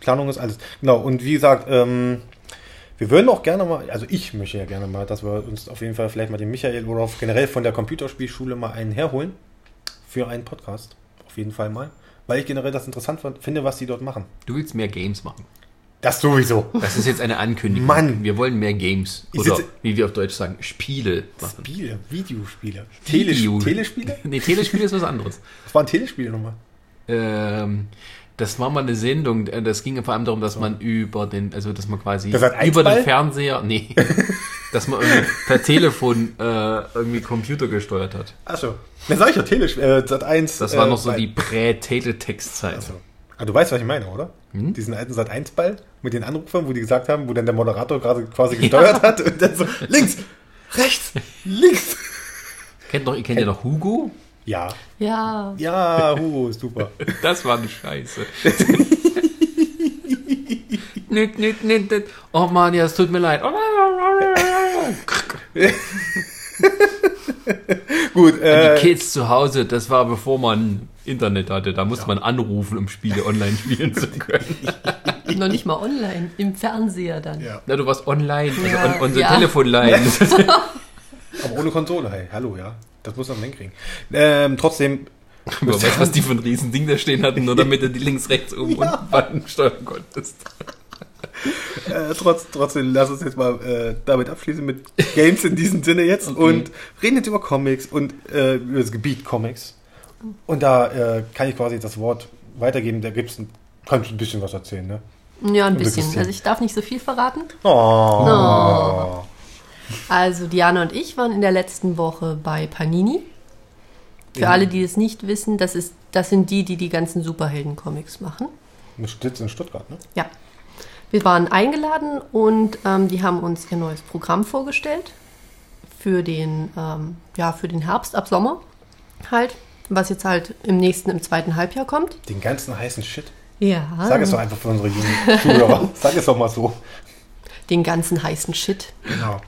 Planung ist alles. Genau, und wie gesagt, ähm, wir würden auch gerne mal, also ich möchte ja gerne mal, dass wir uns auf jeden Fall vielleicht mal den Michael oder generell von der Computerspielschule mal einen herholen für einen Podcast. Auf jeden Fall mal. Weil ich generell das interessant finde, was die dort machen. Du willst mehr Games machen. Das sowieso. Das ist jetzt eine Ankündigung. Mann. Wir wollen mehr Games. Oder sitze- wie wir auf Deutsch sagen, Spiele machen. Spiele, Videospiele. Video. Teles Telespiele? [LAUGHS] Nee, Telespiele ist was anderes. Was waren Telespiele nochmal? Ähm, das war mal eine Sendung, äh, das ging vor allem darum, dass man über den, also dass man quasi Das über den Fernseher, nee, [LAUGHS] dass man irgendwie per Telefon äh, irgendwie Computer gesteuert hat. Achso. Ich ja, Telespiele. Äh, Sat 1. Das war äh, noch so die Prä-Teletext-Zeit. Achso. Ah, du weißt, was ich meine, oder? Diesen alten Sat 1 Ball mit den Anrufern, wo die gesagt haben, wo dann der Moderator gerade quasi gesteuert hat und dann so links, rechts, links. Kennt noch, ihr kennt ja noch Hugo? Ja. Ja. Ja, Hugo, ist super. [LAUGHS] Das war eine Scheiße. [LAUGHS] nüt, nüt, nüt, nüt. Oh Mann, ja, es tut mir leid. Gut, äh, Die Kids zu Hause, das war bevor man Internet hatte. Da musste man anrufen, um Spiele online spielen zu können. [LAUGHS] Noch nicht mal online, im Fernseher dann. Ja. Na, du warst online, also Ja, on, unser ja. Telefonline. aber ohne Konsole, hey, hallo, ja. Das muss man hinkriegen. Ähm, trotzdem, [LAUGHS] Du weißt, was die für ein riesen Ding da stehen hatten, nur damit du die links, rechts, oben und unten steuern konntest. [LAUGHS] äh, trotz, trotzdem, lass uns jetzt mal äh, damit abschließen mit Games in diesem Sinne jetzt Okay. und reden jetzt über Comics und äh, über das Gebiet Comics. Und da äh, kann ich quasi das Wort weitergeben. Da gibt's ein, kannst du ein bisschen was erzählen, ne? Ja, ein bisschen. bisschen. Also ich darf nicht so viel verraten. Oh. Also Diana und ich waren in der letzten Woche bei Panini. Für alle, die es nicht wissen, das, ist, das sind die, die die ganzen Superhelden-Comics machen. Wir sitzen in Stuttgart, ne? Ja. Wir waren eingeladen und ähm, die haben uns ihr neues Programm vorgestellt für den, ähm, ja, für den Herbst ab Sommer halt, was jetzt halt im nächsten, im zweiten Halbjahr kommt. Den ganzen heißen Shit. Ja. Sag es doch einfach für unsere jungen Zuhörer. Sag es doch mal so. Den ganzen heißen Shit. Genau.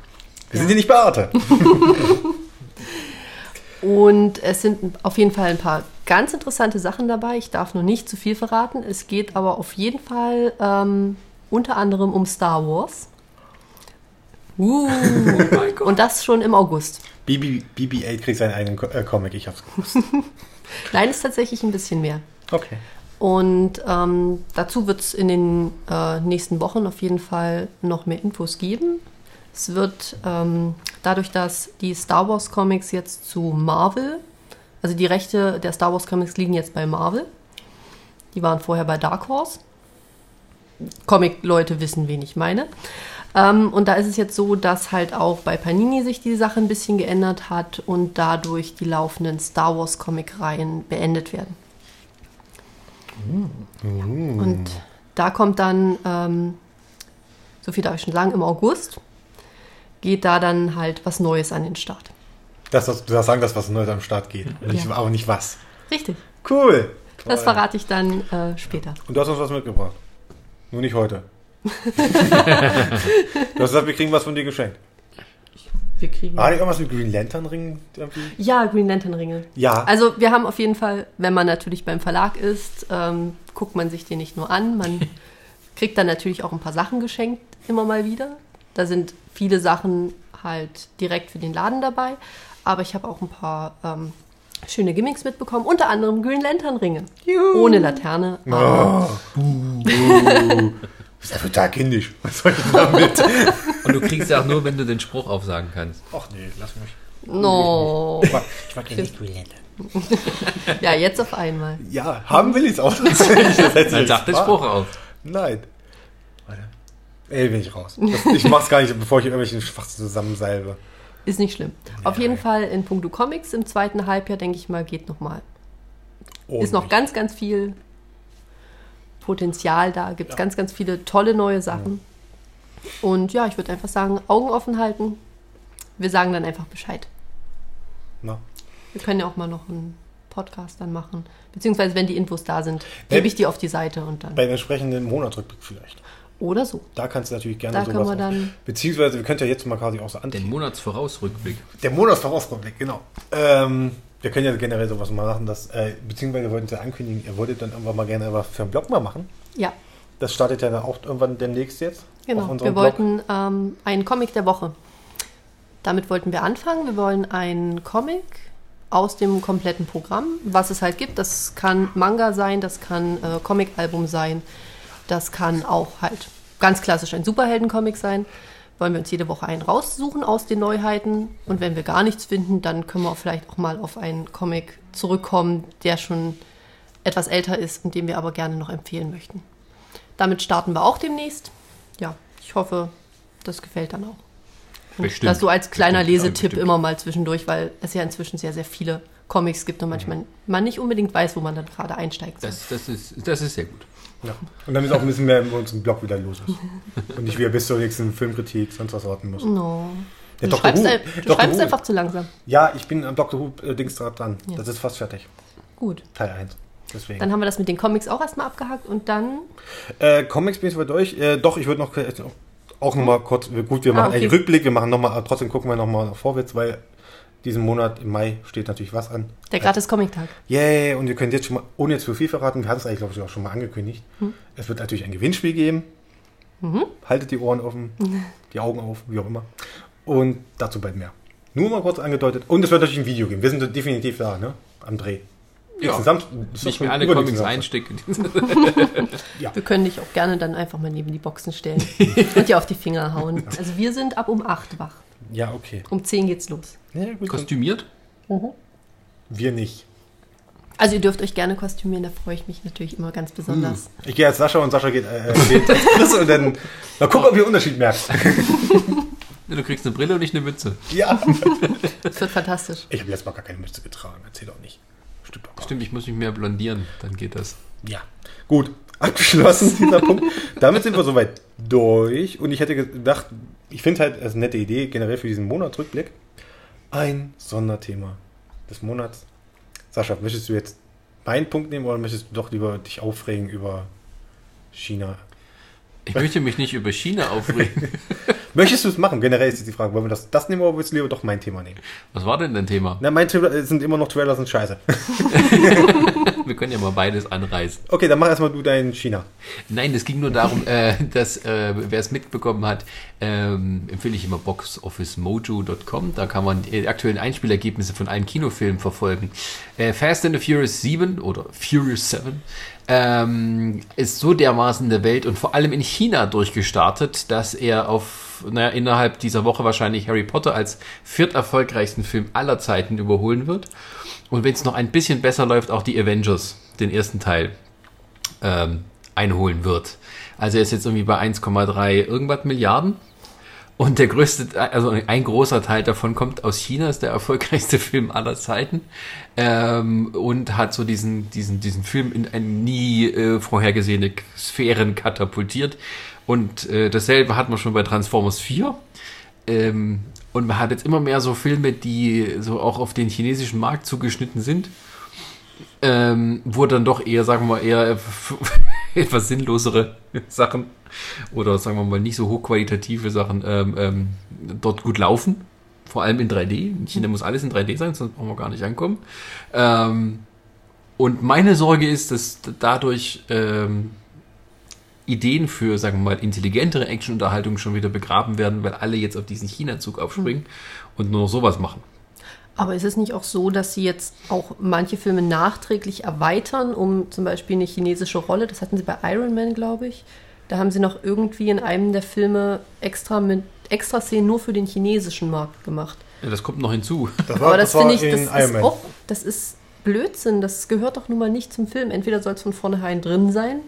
Wir sind hier nicht bei Arte. [LAUGHS] Und es sind auf jeden Fall ein paar ganz interessante Sachen dabei. Ich darf noch nicht zu viel verraten. Es geht aber auf jeden Fall ähm, unter anderem um Star Wars. Uh, und das schon im August. BB, BB-8 kriegt seinen eigenen äh, Comic, ich hab's gewusst. [LAUGHS] Nein, ist tatsächlich ein bisschen mehr. Okay. Und ähm, dazu wird es in den äh, nächsten Wochen auf jeden Fall noch mehr Infos geben. Es wird ähm, dadurch, dass die Star Wars Comics jetzt zu Marvel, also die Rechte der Star Wars Comics liegen jetzt bei Marvel. Die waren vorher bei Dark Horse. Comic-Leute wissen, wen ich meine. Ähm, und da ist es jetzt so, dass halt auch bei Panini sich die Sache ein bisschen geändert hat und dadurch die laufenden Star Wars Comic-Reihen beendet werden. Und da kommt dann, ähm, so viel darf ich schon sagen, im August geht da dann halt was Neues an den Start. Das, das, du darfst sagen, dass was Neues am Start geht. Nicht, Ja. Aber nicht was. Richtig. Cool. Das Toll. verrate ich dann äh, später. Und du hast uns was mitgebracht. Nur nicht heute. [LAUGHS] du hast gesagt, wir kriegen was von dir geschenkt. Wir kriegen. War nicht irgendwas mit Green Lantern Ringen? Ja, Green Lantern Ringe. Ja. Also wir haben auf jeden Fall, wenn man natürlich beim Verlag ist, ähm, guckt man sich den nicht nur an, man [LAUGHS] kriegt dann natürlich auch ein paar Sachen geschenkt, immer mal wieder. Da sind viele Sachen halt direkt für den Laden dabei, aber ich habe auch ein paar ähm, schöne Gimmicks mitbekommen, unter anderem Green Lantern Ringe. Ohne Laterne. Oh. Uh. ist ja total kindisch. Was soll ich damit? [LAUGHS] Und du kriegst ja auch nur, wenn du den Spruch aufsagen kannst. Ach nee, lass mich. No. Ich mag, ich mag nicht Green Lantern. [LAUGHS] Ja, jetzt auf einmal. Ja, haben will ich es auch tatsächlich. Das Dann ich sag den Spruch auf. Nein. Ey, bin ich raus. Das, ich mach's gar nicht, bevor ich irgendwelchen Schwachsinn zusammensalbe. Ist nicht schlimm. Auf jeden Fall in puncto Comics im zweiten Halbjahr, denke ich mal, geht noch mal. Ist noch ganz, ganz viel Potenzial da. Gibt es ganz, ganz viele tolle neue Sachen. Und ja, ich würde einfach sagen, Augen offen halten. Wir sagen dann einfach Bescheid. Na. Wir können ja auch mal noch einen Podcast dann machen. Beziehungsweise, wenn die Infos da sind, gebe ich die auf die Seite und dann. Bei einem entsprechenden Monatsrückblick vielleicht. Oder so. Da kannst du natürlich gerne Da sowas können wir Beziehungsweise, wir können ja jetzt mal quasi auch so an. Den Monatsvorausrückblick. Der Monatsvorausblick, genau. Ähm, wir können ja generell sowas mal machen, dass, äh, beziehungsweise wir wollten es ja ankündigen, ihr wolltet dann irgendwann mal gerne was für einen Blog mal machen. Ja, Das startet ja dann auch irgendwann demnächst jetzt. genau. auf Wir wollten ähm, einen Comic der Woche. Damit wollten wir anfangen. Wir wollen einen Comic aus dem kompletten Programm, was es halt gibt. Das kann Manga sein, das kann äh, Comic-Album sein, das kann auch halt ganz klassisch ein Superhelden-Comic sein. Wollen wir uns jede Woche einen raussuchen aus den Neuheiten. Und wenn wir gar nichts finden, dann können wir vielleicht auch mal auf einen Comic zurückkommen, der schon etwas älter ist und den wir aber gerne noch empfehlen möchten. Damit starten wir auch demnächst. Ja, ich hoffe, das gefällt dann auch. Und Bestimmt. Das so als kleiner Bestimmt, Lesetipp bestimmt. immer mal zwischendurch, weil es ja inzwischen sehr, sehr viele Comics gibt und manchmal man nicht unbedingt weiß, wo man dann gerade einsteigt. Das, das, ist, das ist sehr gut. Ja. Und damit es auch ein bisschen mehr bei uns im Blog wieder los ist. Und nicht wieder bis zur nächsten Filmkritik sonst was warten muss. no. Ja, Du, Dr. schreibst, Who. du Dr. schreibst Who. einfach zu langsam. Ja, ich bin am Dr. Who-Dings dran. Ja. Das ist fast fertig. Gut. Teil 1. Deswegen. Dann haben wir das mit den Comics auch erstmal abgehakt und dann. Äh, Comics bin ich soweit durch. Äh, doch, ich würde noch äh, auch noch mal kurz, gut, wir Ah, machen okay. einen Rückblick, wir machen noch mal, trotzdem gucken wir noch mal vorwärts, weil diesen Monat im Mai steht natürlich was an. Der gratis Comic-Tag. Yay, und ihr könnt jetzt schon mal, ohne jetzt zu viel verraten, wir hatten es eigentlich, glaube ich, auch schon mal angekündigt. Hm. Es wird natürlich ein Gewinnspiel geben. Mhm. Haltet die Ohren offen, [LAUGHS] die Augen auf, wie auch immer. Und dazu bald mehr. Nur mal kurz angedeutet. Und es wird natürlich ein Video geben. Wir sind definitiv da, ne? Am Dreh. Ja. Doch Nicht mehr alle Comics einstecken. [LAUGHS] [LAUGHS] Wir können dich auch gerne dann einfach mal neben die Boxen stellen und dir auf die Finger hauen. Also wir sind ab um 8 wach. Ja, okay. Um 10 geht's los. Ja, gut. Kostümiert? Wir nicht. Also ihr dürft euch gerne kostümieren, da freue ich mich natürlich immer ganz besonders. Ich gehe als Sascha und Sascha geht, äh, geht als Chris und dann mal gucken, ob ihr einen Unterschied merkt. Du kriegst eine Brille und nicht eine Mütze. ja. Das wird fantastisch. Ich habe jetzt mal gar keine Mütze getragen. Erzähl doch nicht. Stimmt doch gar Stimmt, ich muss mich mehr blondieren, dann geht das. Ja. Gut. [LAUGHS] Abgeschlossen dieser Punkt. Damit sind wir soweit durch. Und ich hätte gedacht, ich finde halt, es ist eine nette Idee, generell für diesen Monatsrückblick, ein Sonderthema des Monats. Sascha, möchtest du jetzt meinen Punkt nehmen oder möchtest du doch lieber dich aufregen über China? Ich möchte mich nicht über China aufregen. [LAUGHS] Möchtest du es machen? Generell ist jetzt die Frage, wollen wir das, das nehmen oder willst du lieber doch mein Thema nehmen? Was war denn dein Thema? Na, mein Thema sind immer noch Trailer sind scheiße. [LAUGHS] Können ja mal beides anreißen. Okay, dann mach erstmal du dein China. Nein, es ging nur darum, äh, dass, äh, wer es mitbekommen hat, ähm, empfehle ich immer boxofficemojo.com. Da kann man die aktuellen Einspielergebnisse von allen Kinofilmen verfolgen. Äh, Fast and the Furious 7 oder Furious 7 ähm, ist so dermaßen in der Welt und vor allem in China durchgestartet, dass er auf, naja, innerhalb dieser Woche wahrscheinlich Harry Potter als vierterfolgreichsten Film aller Zeiten überholen wird. Und wenn es noch ein bisschen besser läuft, auch die Avengers, den ersten Teil ähm, einholen wird. Also er ist jetzt irgendwie bei 1,3 irgendwas Milliarden. Und der größte, also ein großer Teil davon kommt aus China, ist der erfolgreichste [LAUGHS] Film aller Zeiten. Ähm, und hat so diesen, diesen, diesen Film in eine nie äh, vorhergesehene Sphären katapultiert. Und äh, dasselbe hat man schon bei Transformers 4. Ähm, und man hat jetzt immer mehr so Filme, die so auch auf den chinesischen Markt zugeschnitten sind ähm, wo dann doch eher, sagen wir mal, eher [LAUGHS] etwas sinnlosere Sachen oder sagen wir mal nicht so hochqualitative Sachen ähm, ähm, dort gut laufen. Vor allem in 3D. In China muss alles in 3D sein, sonst brauchen wir gar nicht ankommen. Ähm, und meine Sorge ist, dass dadurch ähm, Ideen für, sagen wir mal, intelligentere Actionunterhaltung schon wieder begraben werden, weil alle jetzt auf diesen China-Zug aufspringen und nur noch sowas machen. Aber ist es nicht auch so, dass sie jetzt auch manche Filme nachträglich erweitern, um zum Beispiel eine chinesische Rolle? Das hatten sie bei Iron Man, glaube ich. Da haben sie noch irgendwie in einem der Filme extra mit extra Szenen nur für den chinesischen Markt gemacht. Ja, das kommt noch hinzu. Das Aber das, finde ich, das ist auch, das ist Blödsinn. Das gehört doch nun mal nicht zum Film. Entweder soll es von vornherein drin sein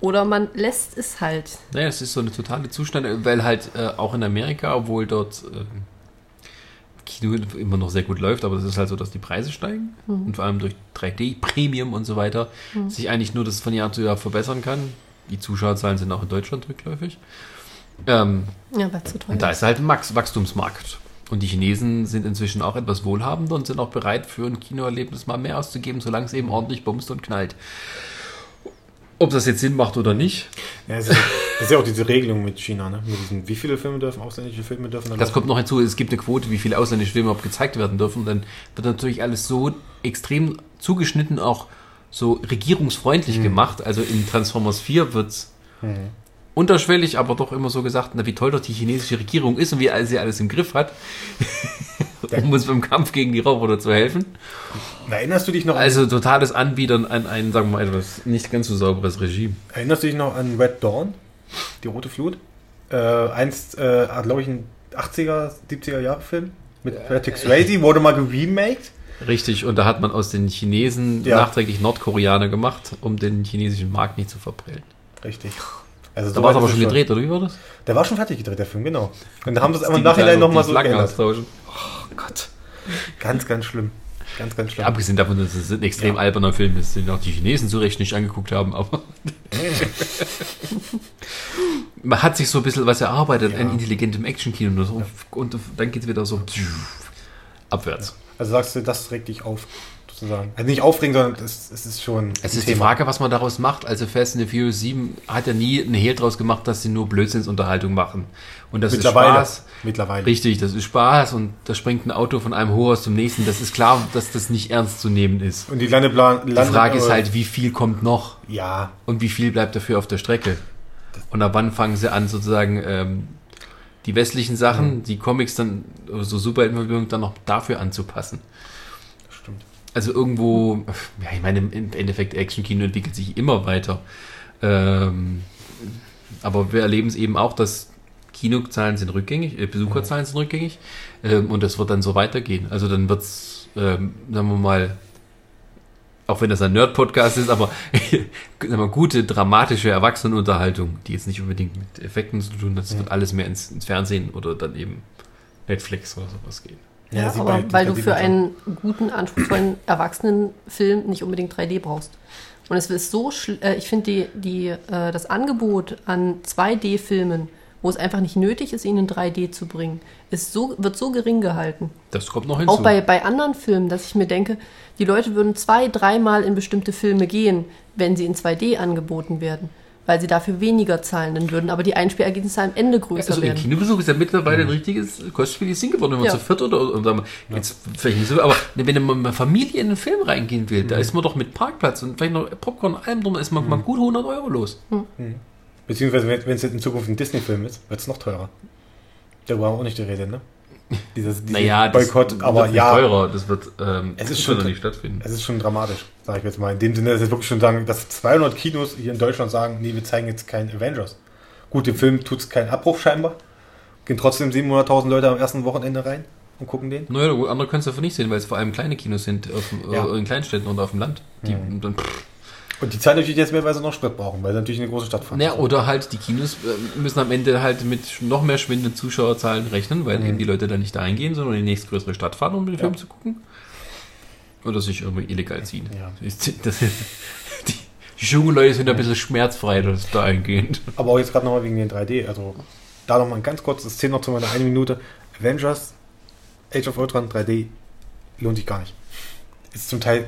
oder man lässt es halt. Naja, es ist so eine totale Zustand, weil halt äh, auch in Amerika, obwohl dort äh, Kino immer noch sehr gut läuft, aber es ist halt so, dass die Preise steigen und vor allem durch 3D, Premium und so weiter sich eigentlich nur das von Jahr zu Jahr verbessern kann. Die Zuschauerzahlen sind auch in Deutschland rückläufig. Ähm, Ja, weil zu teuer und da ist. ist halt ein Max Wachstumsmarkt. Und die Chinesen sind inzwischen auch etwas wohlhabender und sind auch bereit, für ein Kinoerlebnis mal mehr auszugeben, solange es eben ordentlich bumst und knallt. Ob das jetzt Sinn macht oder nicht, Ja, es ist, das ist ja auch diese Regelung mit China, ne? Mit diesen, wie viele Filme dürfen, ausländische Filme dürfen dann das laufen? kommt noch hinzu. Es gibt eine Quote, wie viele ausländische Filme überhaupt gezeigt werden dürfen. Dann wird natürlich alles so extrem zugeschnitten, auch so regierungsfreundlich gemacht. Also in Transformers 4 wird's unterschwellig, aber doch immer so gesagt, na, wie toll doch die chinesische Regierung ist und wie sie alles im Griff hat, um uns beim Kampf gegen die Roboter zu helfen. Erinnerst du dich noch an Also totales Anbietern an ein, sagen wir mal, etwas nicht ganz so sauberes Regime. Erinnerst du dich noch an Red Dawn? Die Rote Flut? Äh, einst, äh, glaube ich, ein 80er, 70er Jahre Film mit Patrick Swayze, wurde mal geremaked. Richtig, und da hat man aus den Chinesen Ja. nachträglich Nordkoreaner gemacht, um den chinesischen Markt nicht zu verprellen. Richtig. Also Da war es aber schon gedreht, oder wie war das? Der war schon fertig gedreht, der Film, genau. Und dann haben sie es aber im Digital Nachhinein noch nochmal so geändert. austauschen. Gott. Ganz, ganz schlimm. Ganz, ganz schlimm. Abgesehen davon, dass es ein extrem Ja. alberner Film ist, den auch die Chinesen zu Recht nicht angeguckt haben, aber [LAUGHS] man hat sich so ein bisschen was erarbeitet, Ja. ein intelligentem Action-Kino und, so, und dann geht es wieder so abwärts. Also sagst du, das regt dich auf, sozusagen. Also nicht aufregen, sondern es, es ist schon Es ein ist die Frage, was man daraus macht. Also Fast and the Furious 7 hat ja nie einen Hehl draus gemacht, dass sie nur Blödsinnsunterhaltung machen. Und das Mittlerweile. ist Spaß. Mittlerweile. Richtig, das ist Spaß und da springt ein Auto von einem Hochhaus zum nächsten. Das ist klar, dass das nicht ernst zu nehmen ist. Und die Landeplan... Die Frage ist halt, wie viel kommt noch Ja, und wie viel bleibt dafür auf der Strecke? Und ab wann fangen sie an, sozusagen ähm, die westlichen Sachen, die Comics dann, so Superheldenverfilmungen dann noch dafür anzupassen? Also irgendwo, ja, ich meine, im Endeffekt Action-Kino entwickelt sich immer weiter. Ähm, aber wir erleben es eben auch, dass Kinozahlen sind rückgängig, äh, Besucherzahlen sind rückgängig ähm, und das wird dann so weitergehen. Also dann wird es, ähm, sagen wir mal, auch wenn das ein Nerd-Podcast ist, aber [LAUGHS] mal, gute, dramatische Erwachsenenunterhaltung, die jetzt nicht unbedingt mit Effekten zu tun hat, das wird alles mehr ins, ins Fernsehen oder dann eben Netflix oder sowas gehen. Ja, sieht aber weil du für einen guten, anspruchsvollen Erwachsenenfilm nicht unbedingt 3D brauchst. Und es ist so, schl- äh, ich finde die, die, äh, das Angebot an 2D-Filmen, wo es einfach nicht nötig ist, ihn in 3D zu bringen, ist so, wird so gering gehalten. Das kommt noch hinzu. Auch bei, bei anderen Filmen, dass ich mir denke, die Leute würden zwei, dreimal in bestimmte Filme gehen, wenn sie in 2D angeboten werden. Weil sie dafür weniger zahlen dann würden, aber die Einspielergebnisse am Ende größer Also werden. Kinobesuch ist ja mittlerweile ein richtiges Kostspieliges Ding geworden, wenn man Ja. zu viert oder, oder jetzt vielleicht nicht so, aber wenn man mit Familie in einen Film reingehen will, da ist man doch mit Parkplatz und vielleicht noch Popcorn und allem drum, da ist man mal gut 100 Euro los. Beziehungsweise, wenn wenn es jetzt in Zukunft ein Disney-Film ist, wird es noch teurer. Darüber haben wir auch nicht die Rede, ne? Dieses, dieses Naja, das Boykott, wird aber ja, teurer, das wird ähm, Es ist das schon- nicht stattfinden. es ist schon dramatisch, sage ich jetzt mal. In dem Sinne, dass jetzt wirklich schon sagen, dass 200 Kinos hier in Deutschland sagen, nee, wir zeigen jetzt keinen Avengers. Gut, dem Film tut es keinen Abbruch scheinbar. Gehen trotzdem 700.000 Leute am ersten Wochenende rein und gucken den. Naja, andere können es davon nicht sehen, weil es vor allem kleine Kinos sind, auf, Ja. äh, in Kleinstädten und auf dem Land. Die, dann, pff, Und die Zeit natürlich jetzt mehr, weil sie noch Sprit brauchen, weil sie natürlich eine große Stadt fahren. naja, oder halt die Kinos äh, müssen am Ende halt mit noch mehr schwindenden Zuschauerzahlen rechnen, weil eben die Leute dann nicht da eingehen, sondern in die nächstgrößere Stadt fahren, um den Film zu gucken. Oder sich irgendwie illegal ziehen. Ja. Das, die, die jungen Leute sind ein bisschen schmerzfrei, das dahingehend. Aber auch jetzt gerade nochmal wegen den 3D. Also da nochmal ein ganz kurzes Szene noch zu meiner eine Minute. Avengers, Age of Ultron 3D lohnt sich gar nicht. Ist zum Teil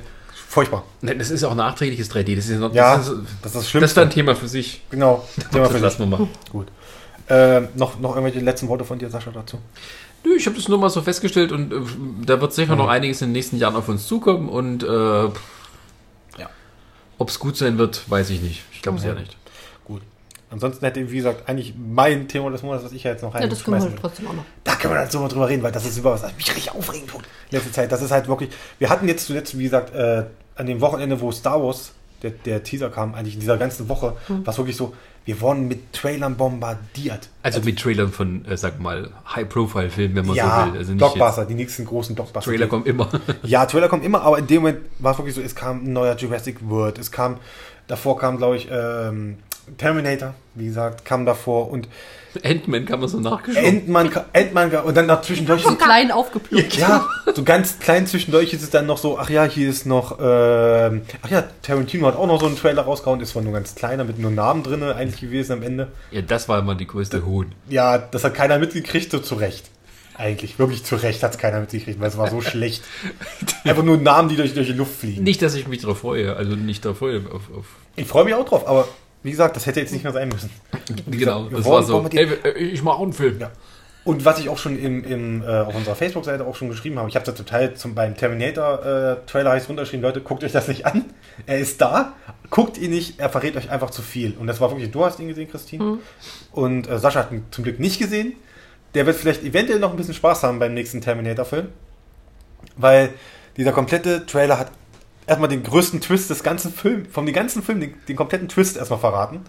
furchtbar. Nein, das ist auch nachträgliches 3D. Das ist, noch, Ja, das, ist, das ist das das ist dann ein Thema für sich. genau. [LAUGHS] Thema Das für lassen sich. wir mal. Gut. Äh, noch, noch irgendwelche letzten Worte von dir, Sascha, dazu? Nö, ich habe das nur mal so festgestellt und äh, da wird sicher noch einiges in den nächsten Jahren auf uns zukommen und äh, ja. ob es gut sein wird, weiß ich nicht. Ich glaube es ja nicht. Gut. Ansonsten hätte, wie gesagt, eigentlich mein Thema des Monats, was ich ja jetzt noch Ja, das können wir halt trotzdem auch noch. Da können wir dann so mal drüber reden, weil das ist über was, was mich richtig aufregend tut. In letzter Zeit. Das ist halt wirklich. Wir hatten jetzt zuletzt, wie gesagt, äh, an dem Wochenende, wo Star Wars, der, der Teaser kam, eigentlich in dieser ganzen Woche, Hm. war es wirklich so, wir wurden mit Trailern bombardiert. Also mit Trailern von, äh, sag mal, High-Profile-Filmen, wenn man ja, so will. Also nicht Blockbuster, die nächsten großen Blockbuster. Trailer kommen immer. [LAUGHS] Ja, Trailer kommen immer, aber in dem Moment war es wirklich so, es kam ein neuer Jurassic World, es kam, davor kam, glaube ich, ähm, Terminator, wie gesagt, kam davor und Ant-Man kann man so nachgeschaut. Endman, Endman und dann noch zwischendurch So klein aufgeploppt. Ja, so ganz klein zwischendurch ist es dann noch so, ach ja, hier ist noch, ähm, ach ja, Tarantino hat auch noch so einen Trailer rausgehauen, ist zwar nur ganz kleiner, mit nur Namen drin eigentlich gewesen am Ende. Ja, das war immer die größte Hohn. Ja, das hat keiner mitgekriegt, so zu Recht. Eigentlich, wirklich zu Recht hat es keiner mit sich gekriegt, weil es war so [LAUGHS] schlecht. Einfach nur Namen, die durch, durch die Luft fliegen. Nicht, dass ich mich darauf freue, also nicht darauf freue. Auf, auf Ich freue mich auch drauf, aber wie gesagt, das hätte jetzt nicht mehr sein müssen. genau, wir das war so. Ey, ich mache auch einen Film. Ja. Und was ich auch schon im, im, äh, auf unserer Facebook-Seite auch schon geschrieben habe, ich habe da total zum, beim Terminator-Trailer heißt runtergeschrieben, Leute, guckt euch das nicht an. Er ist da, guckt ihn nicht, er verrät euch einfach zu viel. Und das war wirklich, du hast ihn gesehen, Christine. Und äh, Sascha hat ihn zum Glück nicht gesehen. Der wird vielleicht eventuell noch ein bisschen Spaß haben beim nächsten Terminator-Film. Weil dieser komplette Trailer hat erstmal den größten Twist des ganzen Films, vom den ganzen Film, den, den kompletten Twist erstmal verraten.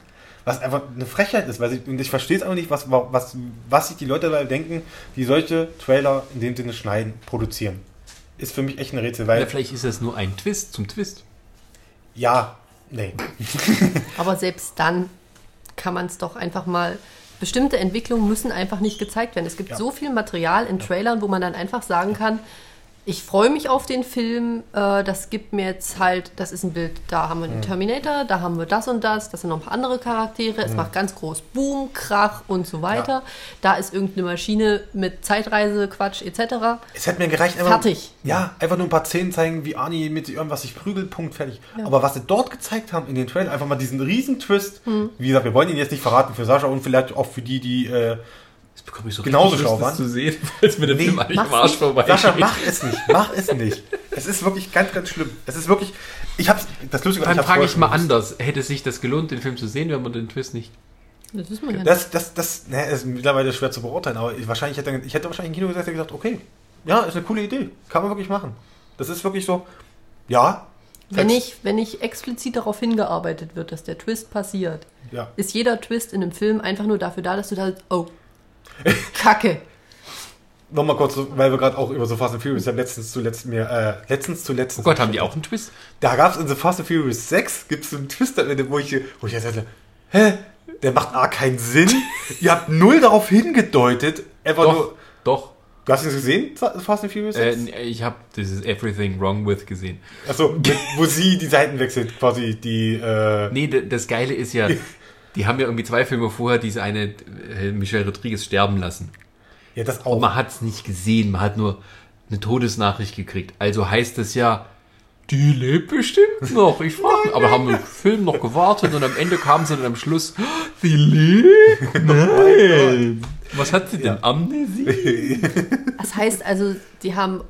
Was einfach eine Frechheit ist, weil ich, und ich verstehe es einfach nicht, was, was, was sich die Leute da denken, die solche Trailer in dem Sinne schneiden, produzieren. Ist für mich echt ein Rätsel, weil, Ja, vielleicht ist das nur ein Twist zum Twist. ja, nee. [LAUGHS] [LAUGHS] Aber selbst dann kann man es doch einfach mal. Bestimmte Entwicklungen müssen einfach nicht gezeigt werden. Es gibt Ja. so viel Material in Trailern, wo man dann einfach sagen kann, ich freue mich auf den Film, äh, das gibt mir jetzt halt, das ist ein Bild, da haben wir den Terminator, da haben wir das und das, das sind noch ein paar andere Charaktere, es macht ganz groß Boom, Krach und so weiter. Da ist irgendeine Maschine mit Zeitreise, Quatsch etc. Es hätte mir gereicht, einfach, Fertig. Ja, einfach nur ein paar Szenen zeigen, wie Arnie mit irgendwas sich prügelt, Punkt, fertig. Aber was sie dort gezeigt haben in den Trailern, einfach mal diesen riesen Twist. Mhm. Wie gesagt, wir wollen ihn jetzt nicht verraten für Sascha und vielleicht auch für die, die äh, Jetzt bekomme ich so Genauso richtig Lust, schaubar. das zu sehen, [LAUGHS] weil es mir der Nee, Film eigentlich am Arsch nicht. vorbei Sascha, mach es nicht. Mach es nicht. Es ist wirklich ganz, ganz schlimm. Es ist wirklich. Ich hab's. Das Lustige Dann frage ich mal gewusst. anders. Hätte sich das gelohnt, den Film zu sehen, wenn man den Twist nicht. Das wissen wir ja nicht. Das, das, das, ne, ist mittlerweile schwer zu beurteilen, aber ich, wahrscheinlich hätte, ich hätte wahrscheinlich im Kino gesessen und gesagt, okay, ja, ist eine coole Idee. Kann man wirklich machen. Das ist wirklich so, ja. Wenn nicht, wenn nicht explizit darauf hingearbeitet wird, dass der Twist passiert, Ja. ist jeder Twist in einem Film einfach nur dafür da, dass du da, oh, Kacke. [LAUGHS] Nochmal kurz, weil wir gerade auch über so Fast and Furious, ich hab letztens zuletzt mir, äh, letztens zuletzt. Oh Gott, haben die auch einen Twist? Da gab es in The Fast and Furious 6, gibt es einen Twist am Ende, wo ich, wo ich dachte, hä? Der macht A keinen Sinn. [LAUGHS] Ihr habt null darauf hingedeutet. Einfach Doch, nur. doch. Du hast ihn gesehen, Fast and Furious 6? Äh, ich habe dieses Everything Wrong With gesehen. Achso, wo sie die Seiten wechselt, quasi die. Äh, Nee, das Geile ist ja, [LAUGHS] die haben ja irgendwie zwei Filme vorher diese eine äh, Michelle Rodriguez sterben lassen. ja, das Und auch. man hat es nicht gesehen, man hat nur eine Todesnachricht gekriegt. Also heißt es ja, die lebt bestimmt noch. Ich frage, aber haben wir im Film noch gewartet und am Ende kam sie dann am Schluss, [GASPS] sie lebt? [LAUGHS] Nein. Was hat sie denn? Amnesie? [LAUGHS] Das heißt also, die haben,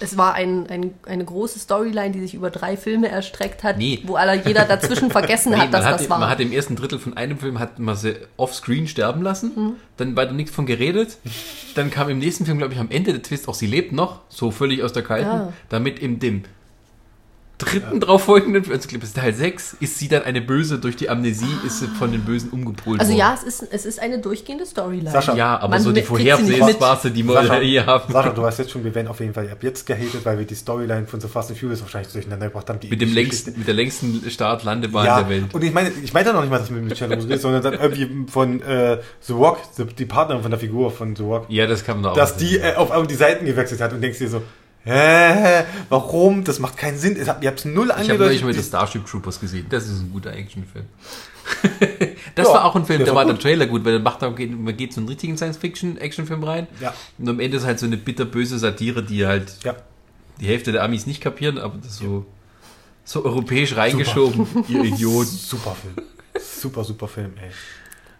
es war ein, ein, eine große Storyline, die sich über drei Filme erstreckt hat, Nee. wo aller, jeder dazwischen [LAUGHS] vergessen Nee, hat, dass hat, das war. man hat im ersten Drittel von einem Film hat man sie offscreen sterben lassen, Mhm. dann weiter nichts von geredet. Dann kam im nächsten Film, glaube ich, am Ende der Twist, auch sie lebt noch, so völlig aus der Kalten, Ja. damit in dem dritten drauf folgenden, also ich glaube, es ist Teil 6, ist sie dann eine Böse, durch die Amnesie ist sie von den Bösen umgepolt also worden. ja, es ist, es ist eine durchgehende Storyline. Sascha, Ja, aber Man so die. Vorhersehbare, die wir hier haben. Sascha, du weißt jetzt schon, wir werden auf jeden Fall ab jetzt gehatet, weil wir die Storyline von The Fast and Furious wahrscheinlich durcheinander gebracht haben. Die Mit, dem längsten, mit der längsten Startlandebahn ja, der Welt. und ich meine, ich meine da noch nicht mal, dass mit Michelle Rodriguez, sondern dann irgendwie von äh, The Rock, die, Partnerin von der Figur von The Rock, Ja, das kann man da auch dass sehen. die äh, auf einmal die Seiten gewechselt hat und denkst dir so, hä, warum? Das macht keinen Sinn. Ihr habt es null Ich habe angedeutet. neulich mal die Die- Starship Troopers gesehen. Das ist ein guter Actionfilm. [LAUGHS] das Ja, war auch ein Film, der der war war der gut. Trailer gut, weil dann macht er, man geht so einen richtigen Science-Fiction-Actionfilm rein. Ja. Und am Ende ist halt so eine bitterböse Satire, die halt ja. die Hälfte der Amis nicht kapieren, aber das so, so europäisch reingeschoben, ihr Idioten. Super Film. Super, super Film, ey.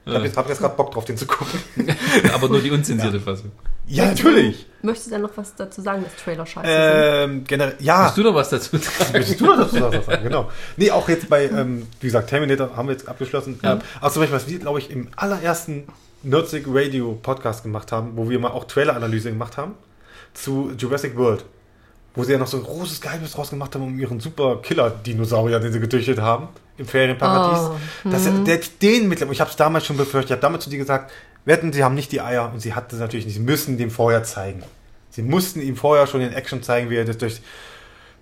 Ich hab jetzt, hab jetzt gerade Bock drauf, den zu gucken. [LAUGHS] aber nur die [LAUGHS] unzensierte Fassung. Ja, natürlich. Möchtest du da noch was dazu sagen, dass Trailer scheiße sind? Ähm, generell, ja. Hast du noch was dazu sagen? [LAUGHS] Möchtest du noch dazu was sagen? Genau. Nee, auch jetzt bei, ähm, wie gesagt, Terminator haben wir jetzt abgeschlossen. Ja. Ähm, aber zum Beispiel, was wir, glaube ich, im allerersten Nerdsig Radio Podcast gemacht haben, wo wir mal auch Trailer-Analyse gemacht haben, zu Jurassic World. Wo sie ja noch so ein großes Geheimnis draus gemacht haben um ihren super Killer-Dinosaurier, den sie gezüchtet haben, im Ferienparadies. Oh, Dass er, der, den mittlerweile, ich habe es damals schon befürchtet, ich habe damals zu dir gesagt, wetten, sie haben nicht die Eier und sie hat das natürlich nicht, sie müssen dem vorher zeigen. Sie mussten ihm vorher schon in Action zeigen, wie er das durch,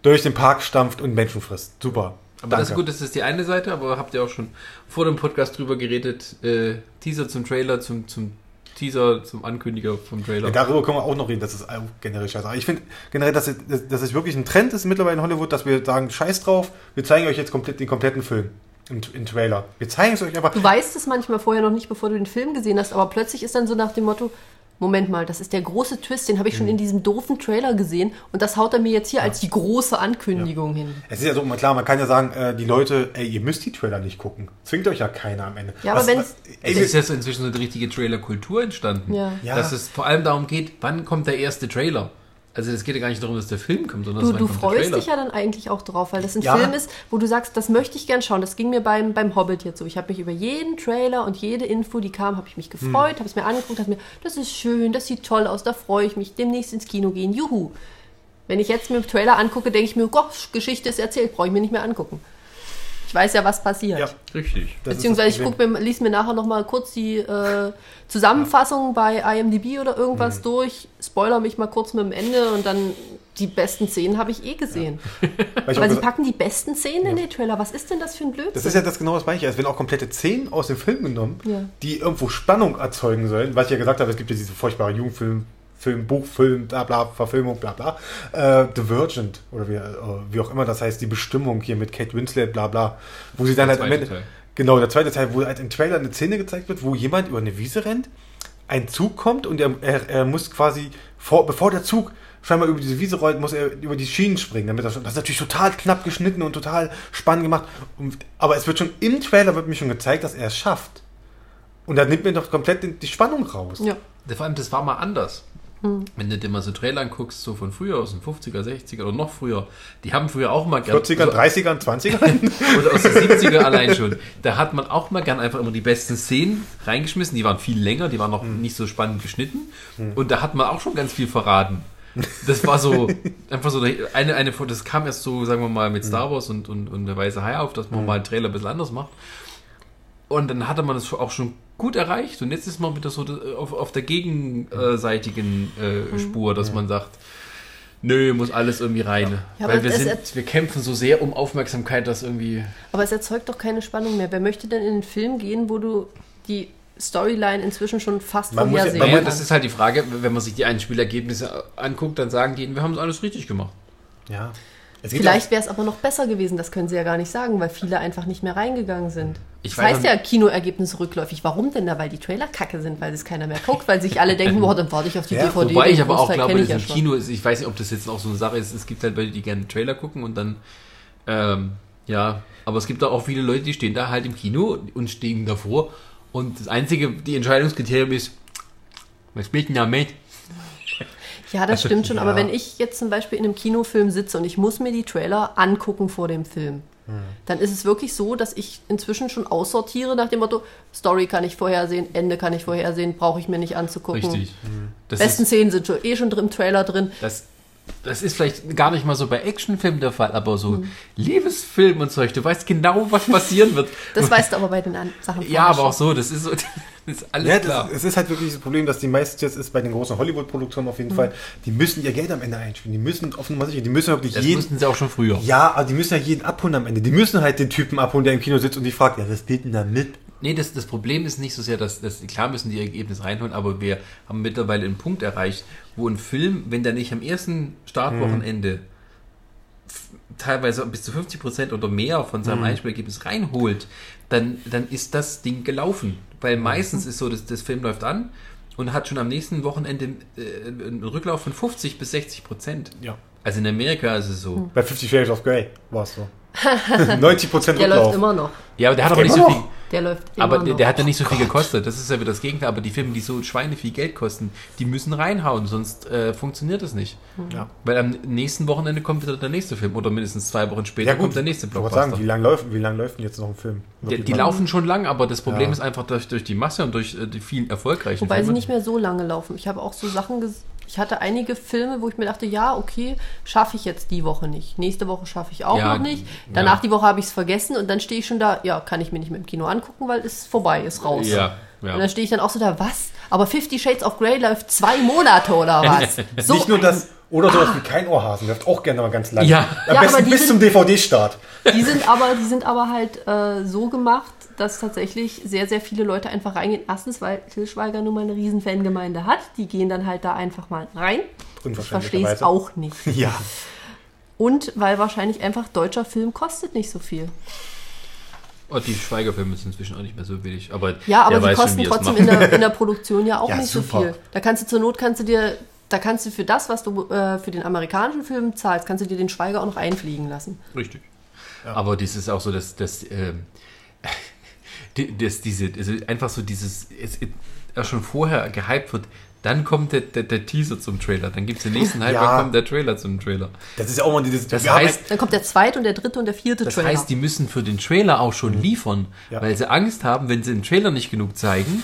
durch den Park stampft und Menschen frisst. Super. Aber das ist gut, das ist die eine Seite, aber habt ihr auch schon vor dem Podcast drüber geredet, äh, Teaser zum Trailer, zum, zum Teaser, zum Ankündiger vom Trailer. Ja, darüber können wir auch noch reden, das ist auch generell scheiße. Aber ich finde generell, dass es, dass es wirklich ein Trend ist mittlerweile in Hollywood, dass wir sagen, scheiß drauf, wir zeigen euch jetzt komplett den kompletten Film im, im Trailer. Wir zeigen es euch einfach. Du weißt es manchmal vorher noch nicht, bevor du den Film gesehen hast, aber plötzlich ist dann so nach dem Motto, Moment mal, das ist der große Twist, den habe ich schon in diesem doofen Trailer gesehen und das haut er mir jetzt hier als die große Ankündigung hin. Es ist ja so, mal klar, man kann ja sagen, äh, die Leute, ey, ihr müsst die Trailer nicht gucken. Zwingt euch ja keiner am Ende. Ja, aber was- ey, Es ist jetzt inzwischen so eine richtige Trailer-Kultur entstanden. Ja. Ja. Dass es vor allem darum geht, wann kommt der erste Trailer. Also es geht ja gar nicht darum, dass der Film kommt, sondern Du, wann du freust dich ja dann eigentlich auch drauf, weil das ein Ja. Film ist, wo du sagst, das möchte ich gern schauen. Das ging mir beim, beim Hobbit jetzt so. Ich habe mich über jeden Trailer und jede Info, die kam, habe ich mich gefreut, habe es mir angeguckt, habe mir, das ist schön, das sieht toll aus, da freue ich mich, demnächst ins Kino gehen, juhu. Wenn ich jetzt mir den Trailer angucke, denke ich mir, Gott, Geschichte ist erzählt, brauche ich mir nicht mehr angucken. Ich weiß ja, was passiert. Ja, Richtig. das Beziehungsweise ich guck mir, lies mir nachher noch mal kurz die äh, Zusammenfassung bei IMDb oder Mhm. irgendwas durch, spoiler mich mal kurz mit dem Ende und dann die besten Szenen habe ich eh gesehen. [LAUGHS] Weil ich auch Aber sie packen die besten Szenen in den Trailer. Was ist denn das für ein Blödsinn? Das ist ja das genau das Gleiche. Es werden auch komplette Szenen aus dem Film genommen, Ja. die irgendwo Spannung erzeugen sollen. Was ich ja gesagt habe, es gibt ja diese furchtbare Jugendfilm, Film, Buchfilm, bla bla, Verfilmung, bla bla. Äh, Divergent oder wie, äh, wie auch immer das heißt, die Bestimmung hier mit Kate Winslet, bla bla. Wo sie dann Der halt am zweite Ende. Teil. Genau, der zweite Teil, wo halt im Trailer eine Szene gezeigt wird, wo jemand über eine Wiese rennt, ein Zug kommt und er, er, er muss quasi, vor, bevor der Zug scheinbar über diese Wiese rollt, muss er über die Schienen springen. Damit er schon, das ist natürlich total knapp geschnitten und total spannend gemacht. Und, aber es wird schon im Trailer wird mir schon gezeigt, dass er es schafft. Und da nimmt mir doch komplett die- die Spannung raus. ja. Vor allem, das war mal anders. Hm. Wenn du dir mal so Trailer anguckst, so von früher, aus den 50er, 60er oder noch früher, die haben früher auch mal gern... 40er, so, 30er, 20er. oder aus den 70er allein schon. Da hat man auch mal gern einfach immer die besten Szenen reingeschmissen. Die waren viel länger, die waren noch Hm. nicht so spannend geschnitten. Und da hat man auch schon ganz viel verraten. Das war so, [LAUGHS] einfach so eine, eine, das kam erst so, sagen wir mal, mit Hm. Star Wars und, und, und der Weiße Hai auf, dass man mal einen Trailer ein bisschen anders macht. Und dann hatte man es auch schon gut erreicht. Und jetzt ist man wieder so auf, auf der gegenseitigen äh, Spur, dass man sagt, nö, muss alles irgendwie rein. Ja, Weil wir, sind, wir kämpfen so sehr um Aufmerksamkeit, dass irgendwie... Aber es erzeugt doch keine Spannung mehr. Wer möchte denn in einen Film gehen, wo du die Storyline inzwischen schon fast Man muss ja- vorhersehen man muss- das ist halt die Frage, wenn man sich die Einspielergebnisse anguckt, dann sagen die, wir haben es alles richtig gemacht. ja. Vielleicht wäre es aber noch besser gewesen, das können sie ja gar nicht sagen, weil viele einfach nicht mehr reingegangen sind. Ich das weiß heißt ja Kinoergebnis rückläufig. Warum denn da? Weil die Trailer kacke sind, weil es keiner mehr guckt, weil sich alle [LAUGHS] denken, boah, dann warte ich auf die Ja, DVD. Wobei ich aber auch glaube, dass im ja. Kino ist, ich weiß nicht, ob das jetzt auch so eine Sache ist, es gibt halt Leute, die gerne Trailer gucken und dann, ähm, ja, aber es gibt auch viele Leute, die stehen da halt im Kino und stehen davor und das einzige, die Entscheidungskriterium ist, was spielt denn da mit? Ja, das stimmt schon. Ja. Aber wenn ich jetzt zum Beispiel in einem Kinofilm sitze und ich muss mir die Trailer angucken vor dem Film, dann ist es wirklich so, dass ich inzwischen schon aussortiere nach dem Motto, Story kann ich vorhersehen, Ende kann ich vorhersehen, brauche ich mir nicht anzugucken. Richtig. Das Besten ist, Szenen sind schon, eh schon drin, im Trailer drin. das, das ist vielleicht gar nicht mal so bei Actionfilmen der Fall, aber so Hm. Liebesfilm und Zeug, du weißt genau, was passieren wird. Das weißt du aber bei den an- Sachen ja, aber schon. auch so, das ist so, [LAUGHS] das ist alles Ja, klar. das, es ist halt wirklich das Problem, dass die meisten jetzt ist bei den großen Hollywood-Produktionen auf jeden Mhm. Fall, die müssen ihr Geld am Ende einspielen. Die müssen offenbar sicher, die müssen wirklich Das jeden. mussten sie auch schon früher. Ja, aber die müssen ja jeden abholen am Ende. Die müssen halt den Typen abholen, der im Kino sitzt und die fragt, ja, was spielt denn da mit? Nee, das, das Problem ist nicht so sehr, dass, dass klar müssen die ihr Ergebnis reinholen, aber wir haben mittlerweile einen Punkt erreicht, wo ein Film, wenn der nicht am ersten Startwochenende f- teilweise bis zu 50 Prozent oder mehr von seinem Einspielergebnis reinholt, dann, dann ist das Ding gelaufen. Weil meistens ist so, dass das Film läuft an und hat schon am nächsten Wochenende äh, einen Rücklauf von 50 bis 60 Prozent. Ja. Also in Amerika ist es so. Bei 50 Shades of Grey war es so. [LAUGHS] 90 Prozent Der läuft Rücklauf. immer noch. Ja, aber der hat aber nicht Immer so noch? viel. Der läuft immer Aber noch. der, der hat ja nicht so viel gekostet. Das ist ja wieder das Gegenteil. Aber die Filme, die so Schweine viel Geld kosten, die müssen reinhauen, sonst äh, funktioniert das nicht. Ja. Weil am nächsten Wochenende kommt wieder der nächste Film oder mindestens zwei Wochen später kommt der nächste Ich wollte Blockbuster. sagen, wie lange läuft, wie lang läuft denn jetzt noch ein Film? die, die laufen schon lang, aber das Problem Ja. ist einfach durch, durch die Masse und durch äh, die vielen erfolgreichen Wobei sie Filme. nicht mehr so lange laufen. Ich habe auch so Sachen ges Ich hatte einige Filme, wo ich mir dachte, ja, okay, schaffe ich jetzt die Woche nicht. Nächste Woche schaffe ich auch Ja, noch nicht. Danach ja. die Woche habe ich es vergessen und dann stehe ich schon da, ja, kann ich mir nicht mehr im Kino angucken, weil es vorbei ist, raus. Ja, ja. Und dann stehe ich dann auch so da, was? Aber Fifty Shades of Grey läuft zwei Monate oder was? [LAUGHS] So Nicht nur das, oder sowas wie kein Ohrhasen, läuft auch gerne mal ganz lang. Ja. Am Ja, besten aber die bis sind- zum DVD-Start. Die sind aber, die sind aber halt äh, so gemacht, dass tatsächlich sehr, sehr viele Leute einfach reingehen. Erstens, weil Til Schweiger nun mal eine riesen Fangemeinde hat. Die gehen dann halt da einfach mal rein. Ich verstehe es auch nicht. [LAUGHS] Ja. Und weil wahrscheinlich einfach deutscher Film kostet nicht so viel. Oh, die Schweigerfilme sind inzwischen auch nicht mehr so billig. Aber Ja, aber die schon, kosten es trotzdem in der, in der [LAUGHS] Produktion ja auch Ja, nicht super. so viel. Da kannst du zur Not, kannst du dir, da kannst du für das, was du äh, für den amerikanischen Film zahlst, kannst du dir den Schweiger auch noch einfliegen lassen. Richtig. Aber das ist auch so, dass, dass ähm, die- dass diese, also einfach so dieses, es, ja schon vorher gehypt wird, dann kommt der, der, der Teaser zum Trailer, dann gibt es den nächsten Hype, Ja. dann kommt der Trailer zum Trailer. Das ist ja auch mal dieses. Das heißt, Dann kommt der zweite und der dritte und der vierte das Trailer. heißt, die müssen für den Trailer auch schon liefern, Ja. weil sie Angst haben, wenn sie im Trailer nicht genug zeigen,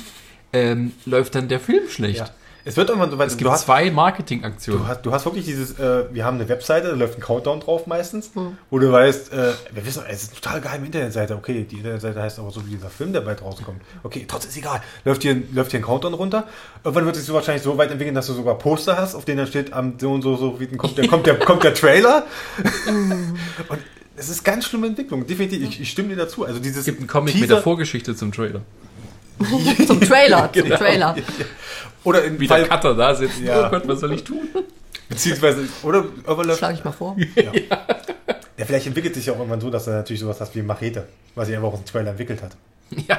ähm, läuft dann der Film schlecht. ja. Es wird irgendwann so weit. Es du gibt hast, zwei du Marketingaktionen. hast, du hast wirklich dieses. Äh, wir haben eine Webseite, da läuft ein Countdown drauf meistens, Hm. wo du weißt, äh, wir wissen, es ist eine total geheime Internetseite. Okay, die Internetseite heißt aber so wie dieser Film, der bald rauskommt. Okay, trotzdem ist egal. Läuft hier, läuft hier ein Countdown runter. Irgendwann wird sich so wahrscheinlich so weit entwickeln, dass du sogar Poster hast, auf denen dann steht, am so und so, so wie kommt der, kommt der, kommt der Trailer. [LAUGHS] und es ist ganz schlimme Entwicklung. Definitiv, ich, ich stimme dir dazu. Also dieses Es gibt einen Comic Teaser- mit der Vorgeschichte zum Trailer. [LAUGHS] Zum Trailer, zum Genau. Trailer. [LAUGHS] Oder im Wie Fall, der Cutter da sitzt. Ja. Oh Gott, was soll ich tun? beziehungsweise, oder läuft Schlage ich mal vor. [LAUGHS] Ja, vielleicht entwickelt sich ja auch irgendwann so, dass er natürlich sowas hat wie Machete, was sich einfach aus dem Trailer entwickelt hat. Ja.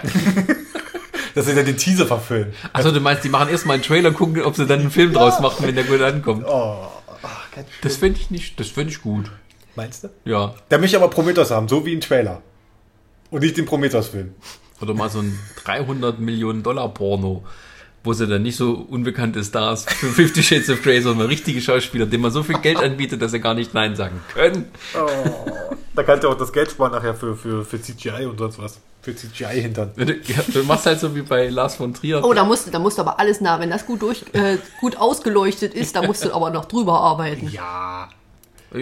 Dass sie dann den Teaser verfüllen. Achso, du meinst, die machen erstmal einen Trailer, gucken, ob sie dann einen Film draus machen, wenn der gut ankommt. Oh, ach, ganz Das finde ich nicht, das finde ich gut. meinst du? Ja. Da möchte ich aber Prometheus haben, so wie ein Trailer. Und nicht den Prometheus-Film. Oder mal so ein 300 Millionen Dollar Porno, wo sie dann nicht so unbekannte Stars für Fifty Shades of Grey, sondern richtige Schauspieler, denen man so viel Geld anbietet, dass sie gar nicht Nein sagen können. Da kannst du auch das Geld sparen nachher für, für, für CGI und sonst was. Für CGI-Hintern. Du, ja, du machst halt so wie bei Lars von Trier. Oh, da musst, du- da musst du aber alles nah. Wenn das gut, durch, äh, gut ausgeleuchtet ist, da musst du aber noch drüber arbeiten. Ja.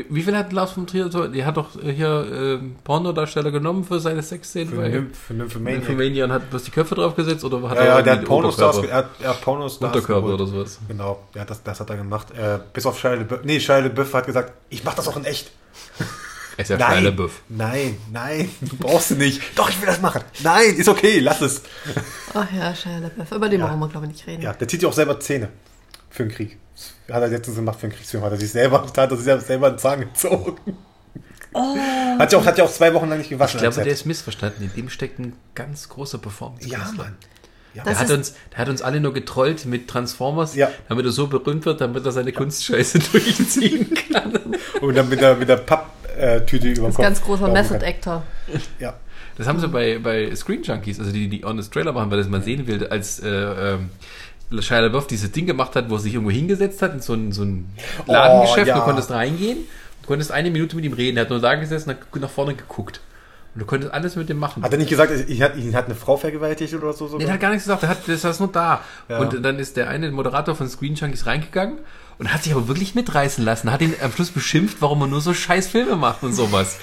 Wie viel hat Lars von Trier? Die hat doch hier ähm, Pornodarsteller genommen für seine Sexszenen Für, bei für Nymphomaniac. Nymphomania und hat bloß die Köpfe draufgesetzt oder hat Ja, ja, der hat Pornostars, er hat, er hat Pornostars Unterkörper geholt. oder sowas. Genau, ja, das, das hat er gemacht. Äh, bis auf Shia LaBeouf. Nee, Shia LaBeouf hat gesagt, ich mach das auch in echt. [LAUGHS] Er ist ja nein, Shia LaBeouf. nein, nein, [LAUGHS] du brauchst du nicht. Doch, ich will das machen. Nein, ist okay, lass es. Ach ja, Shia LaBeouf. Über den Ja. brauchen wir, glaube ich, nicht reden. Ja, der zieht ja auch selber Zähne für den Krieg. Hat er letztens gemacht für den Kriegsfilm. Hat er sich selber, [LAUGHS] hat er sich selber einen Zahn gezogen. Hat, ja auch, hat ja auch zwei Wochen lang nicht gewaschen. Ich glaube, der ist missverstanden. In dem steckt ein ganz großer Performance. ja, Mann. Ja, Der hat, uns, der hat uns alle nur getrollt mit Transformers, Ja. damit er so berühmt wird, damit er seine Kunstscheiße [LAUGHS] durchziehen kann. und dann mit der, mit der Papptüte über Kopf. ganz großer Method. Actor. Ja. Das haben sie bei, bei Screen Junkies, also die, die Honest Trailer machen, weil das mal sehen will, als äh, ähm, Shia LaBeouf dieses Ding gemacht hat, wo er sich irgendwo hingesetzt hat, in so ein, so ein Ladengeschäft, ja. du konntest reingehen, du konntest eine Minute mit ihm reden, er hat nur da gesessen und hat nach vorne geguckt. Und du konntest alles mit dem machen. Hat er nicht gesagt, ihn hat, ihn hat eine Frau vergewaltigt oder so? Nee, der hat gar nichts gesagt, der hat, der saß nur da. Ja. Und dann ist der eine Moderator von Screen Junkies reingegangen und hat sich aber wirklich mitreißen lassen, hat ihn am Schluss beschimpft, warum er nur so scheiß Filme macht und sowas.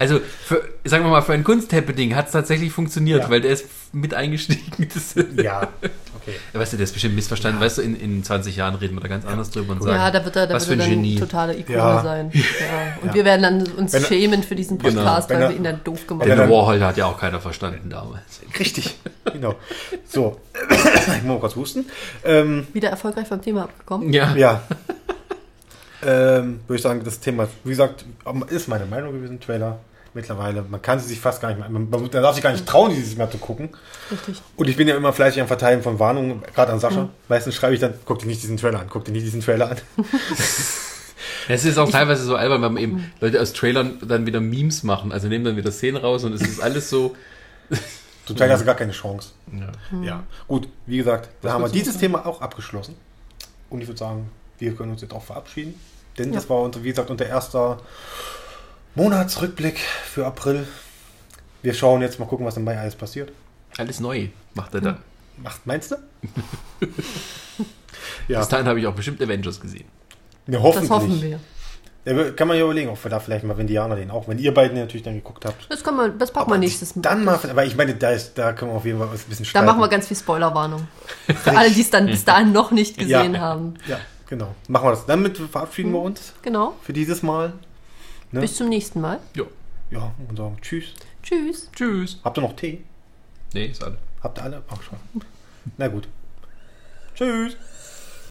Also, für, sagen wir mal, für ein Kunsthappening hat es tatsächlich funktioniert, Ja. weil der ist mit eingestiegen. Das, [LAUGHS] Ja, okay. Weißt du, der ist bestimmt missverstanden. Weißt du, in, in 20 Jahren reden wir da ganz anders drüber und sagen, Ja, da wird er, da was wird für er dann Genie. totale Ikone Ja. sein. [LAUGHS] Ja. Und wir werden dann uns Wenn schämen für diesen Podcast, Wenn weil er- wir ihn dann doof gemacht Ja, haben. dann- Warhol hat ja auch keiner verstanden damals. Richtig. Genau. So. [COUGHS] ich muss mal kurz husten. Ähm, Wieder erfolgreich vom Thema abgekommen. Ja. ja. ähm, würde ich sagen, das Thema, wie gesagt, ist meine Meinung gewesen, Trailer. Mittlerweile, man kann sie sich fast gar nicht mehr, man, man darf sich gar nicht trauen, die sich mal zu gucken. Richtig. Und ich bin ja immer fleißig am Verteilen von Warnungen, gerade an Sascha. Meistens schreibe ich dann, guck dir nicht diesen Trailer an, guck dir nicht diesen Trailer an. Es ist auch teilweise so albern, wenn man eben Leute aus Trailern dann wieder Memes machen. Also nehmen dann wieder Szenen raus und es ist alles so. Zum Teil hast du gar keine Chance. Ja. Ja. Gut, wie gesagt, da Was haben wir dieses Thema auch abgeschlossen. Und ich würde sagen, wir können uns jetzt auch verabschieden. Denn Ja. das war, unser, wie gesagt, unser erster Monatsrückblick für April. Wir schauen jetzt mal gucken, was im Mai alles passiert. Alles neu macht er dann. Macht, meinst du? [LAUGHS] ja, Bis dahin habe ich auch bestimmt Avengers gesehen. Das hoffentlich. hoffen wir. Ja, kann man ja überlegen, ob wir da vielleicht mal Vendianer den auch, wenn ihr beiden den natürlich dann geguckt habt. Das, kann man, das packen wir nächstes Mal. Dann mal, aber ich meine, da, ist, da können wir auf jeden Fall ein bisschen Da streiten. machen wir ganz viel Spoilerwarnung. [LAUGHS] Für alle, die es dann bis dahin noch nicht gesehen Ja. haben. Ja, genau. Machen wir das. Damit verabschieden wir uns Genau. für dieses Mal. Ne? Bis zum nächsten Mal. Ja. Ja, und sagen Tschüss. Tschüss. Tschüss. Habt ihr noch Tee? Nee, ist alle. Habt ihr alle? Ach schon. Na gut. Tschüss.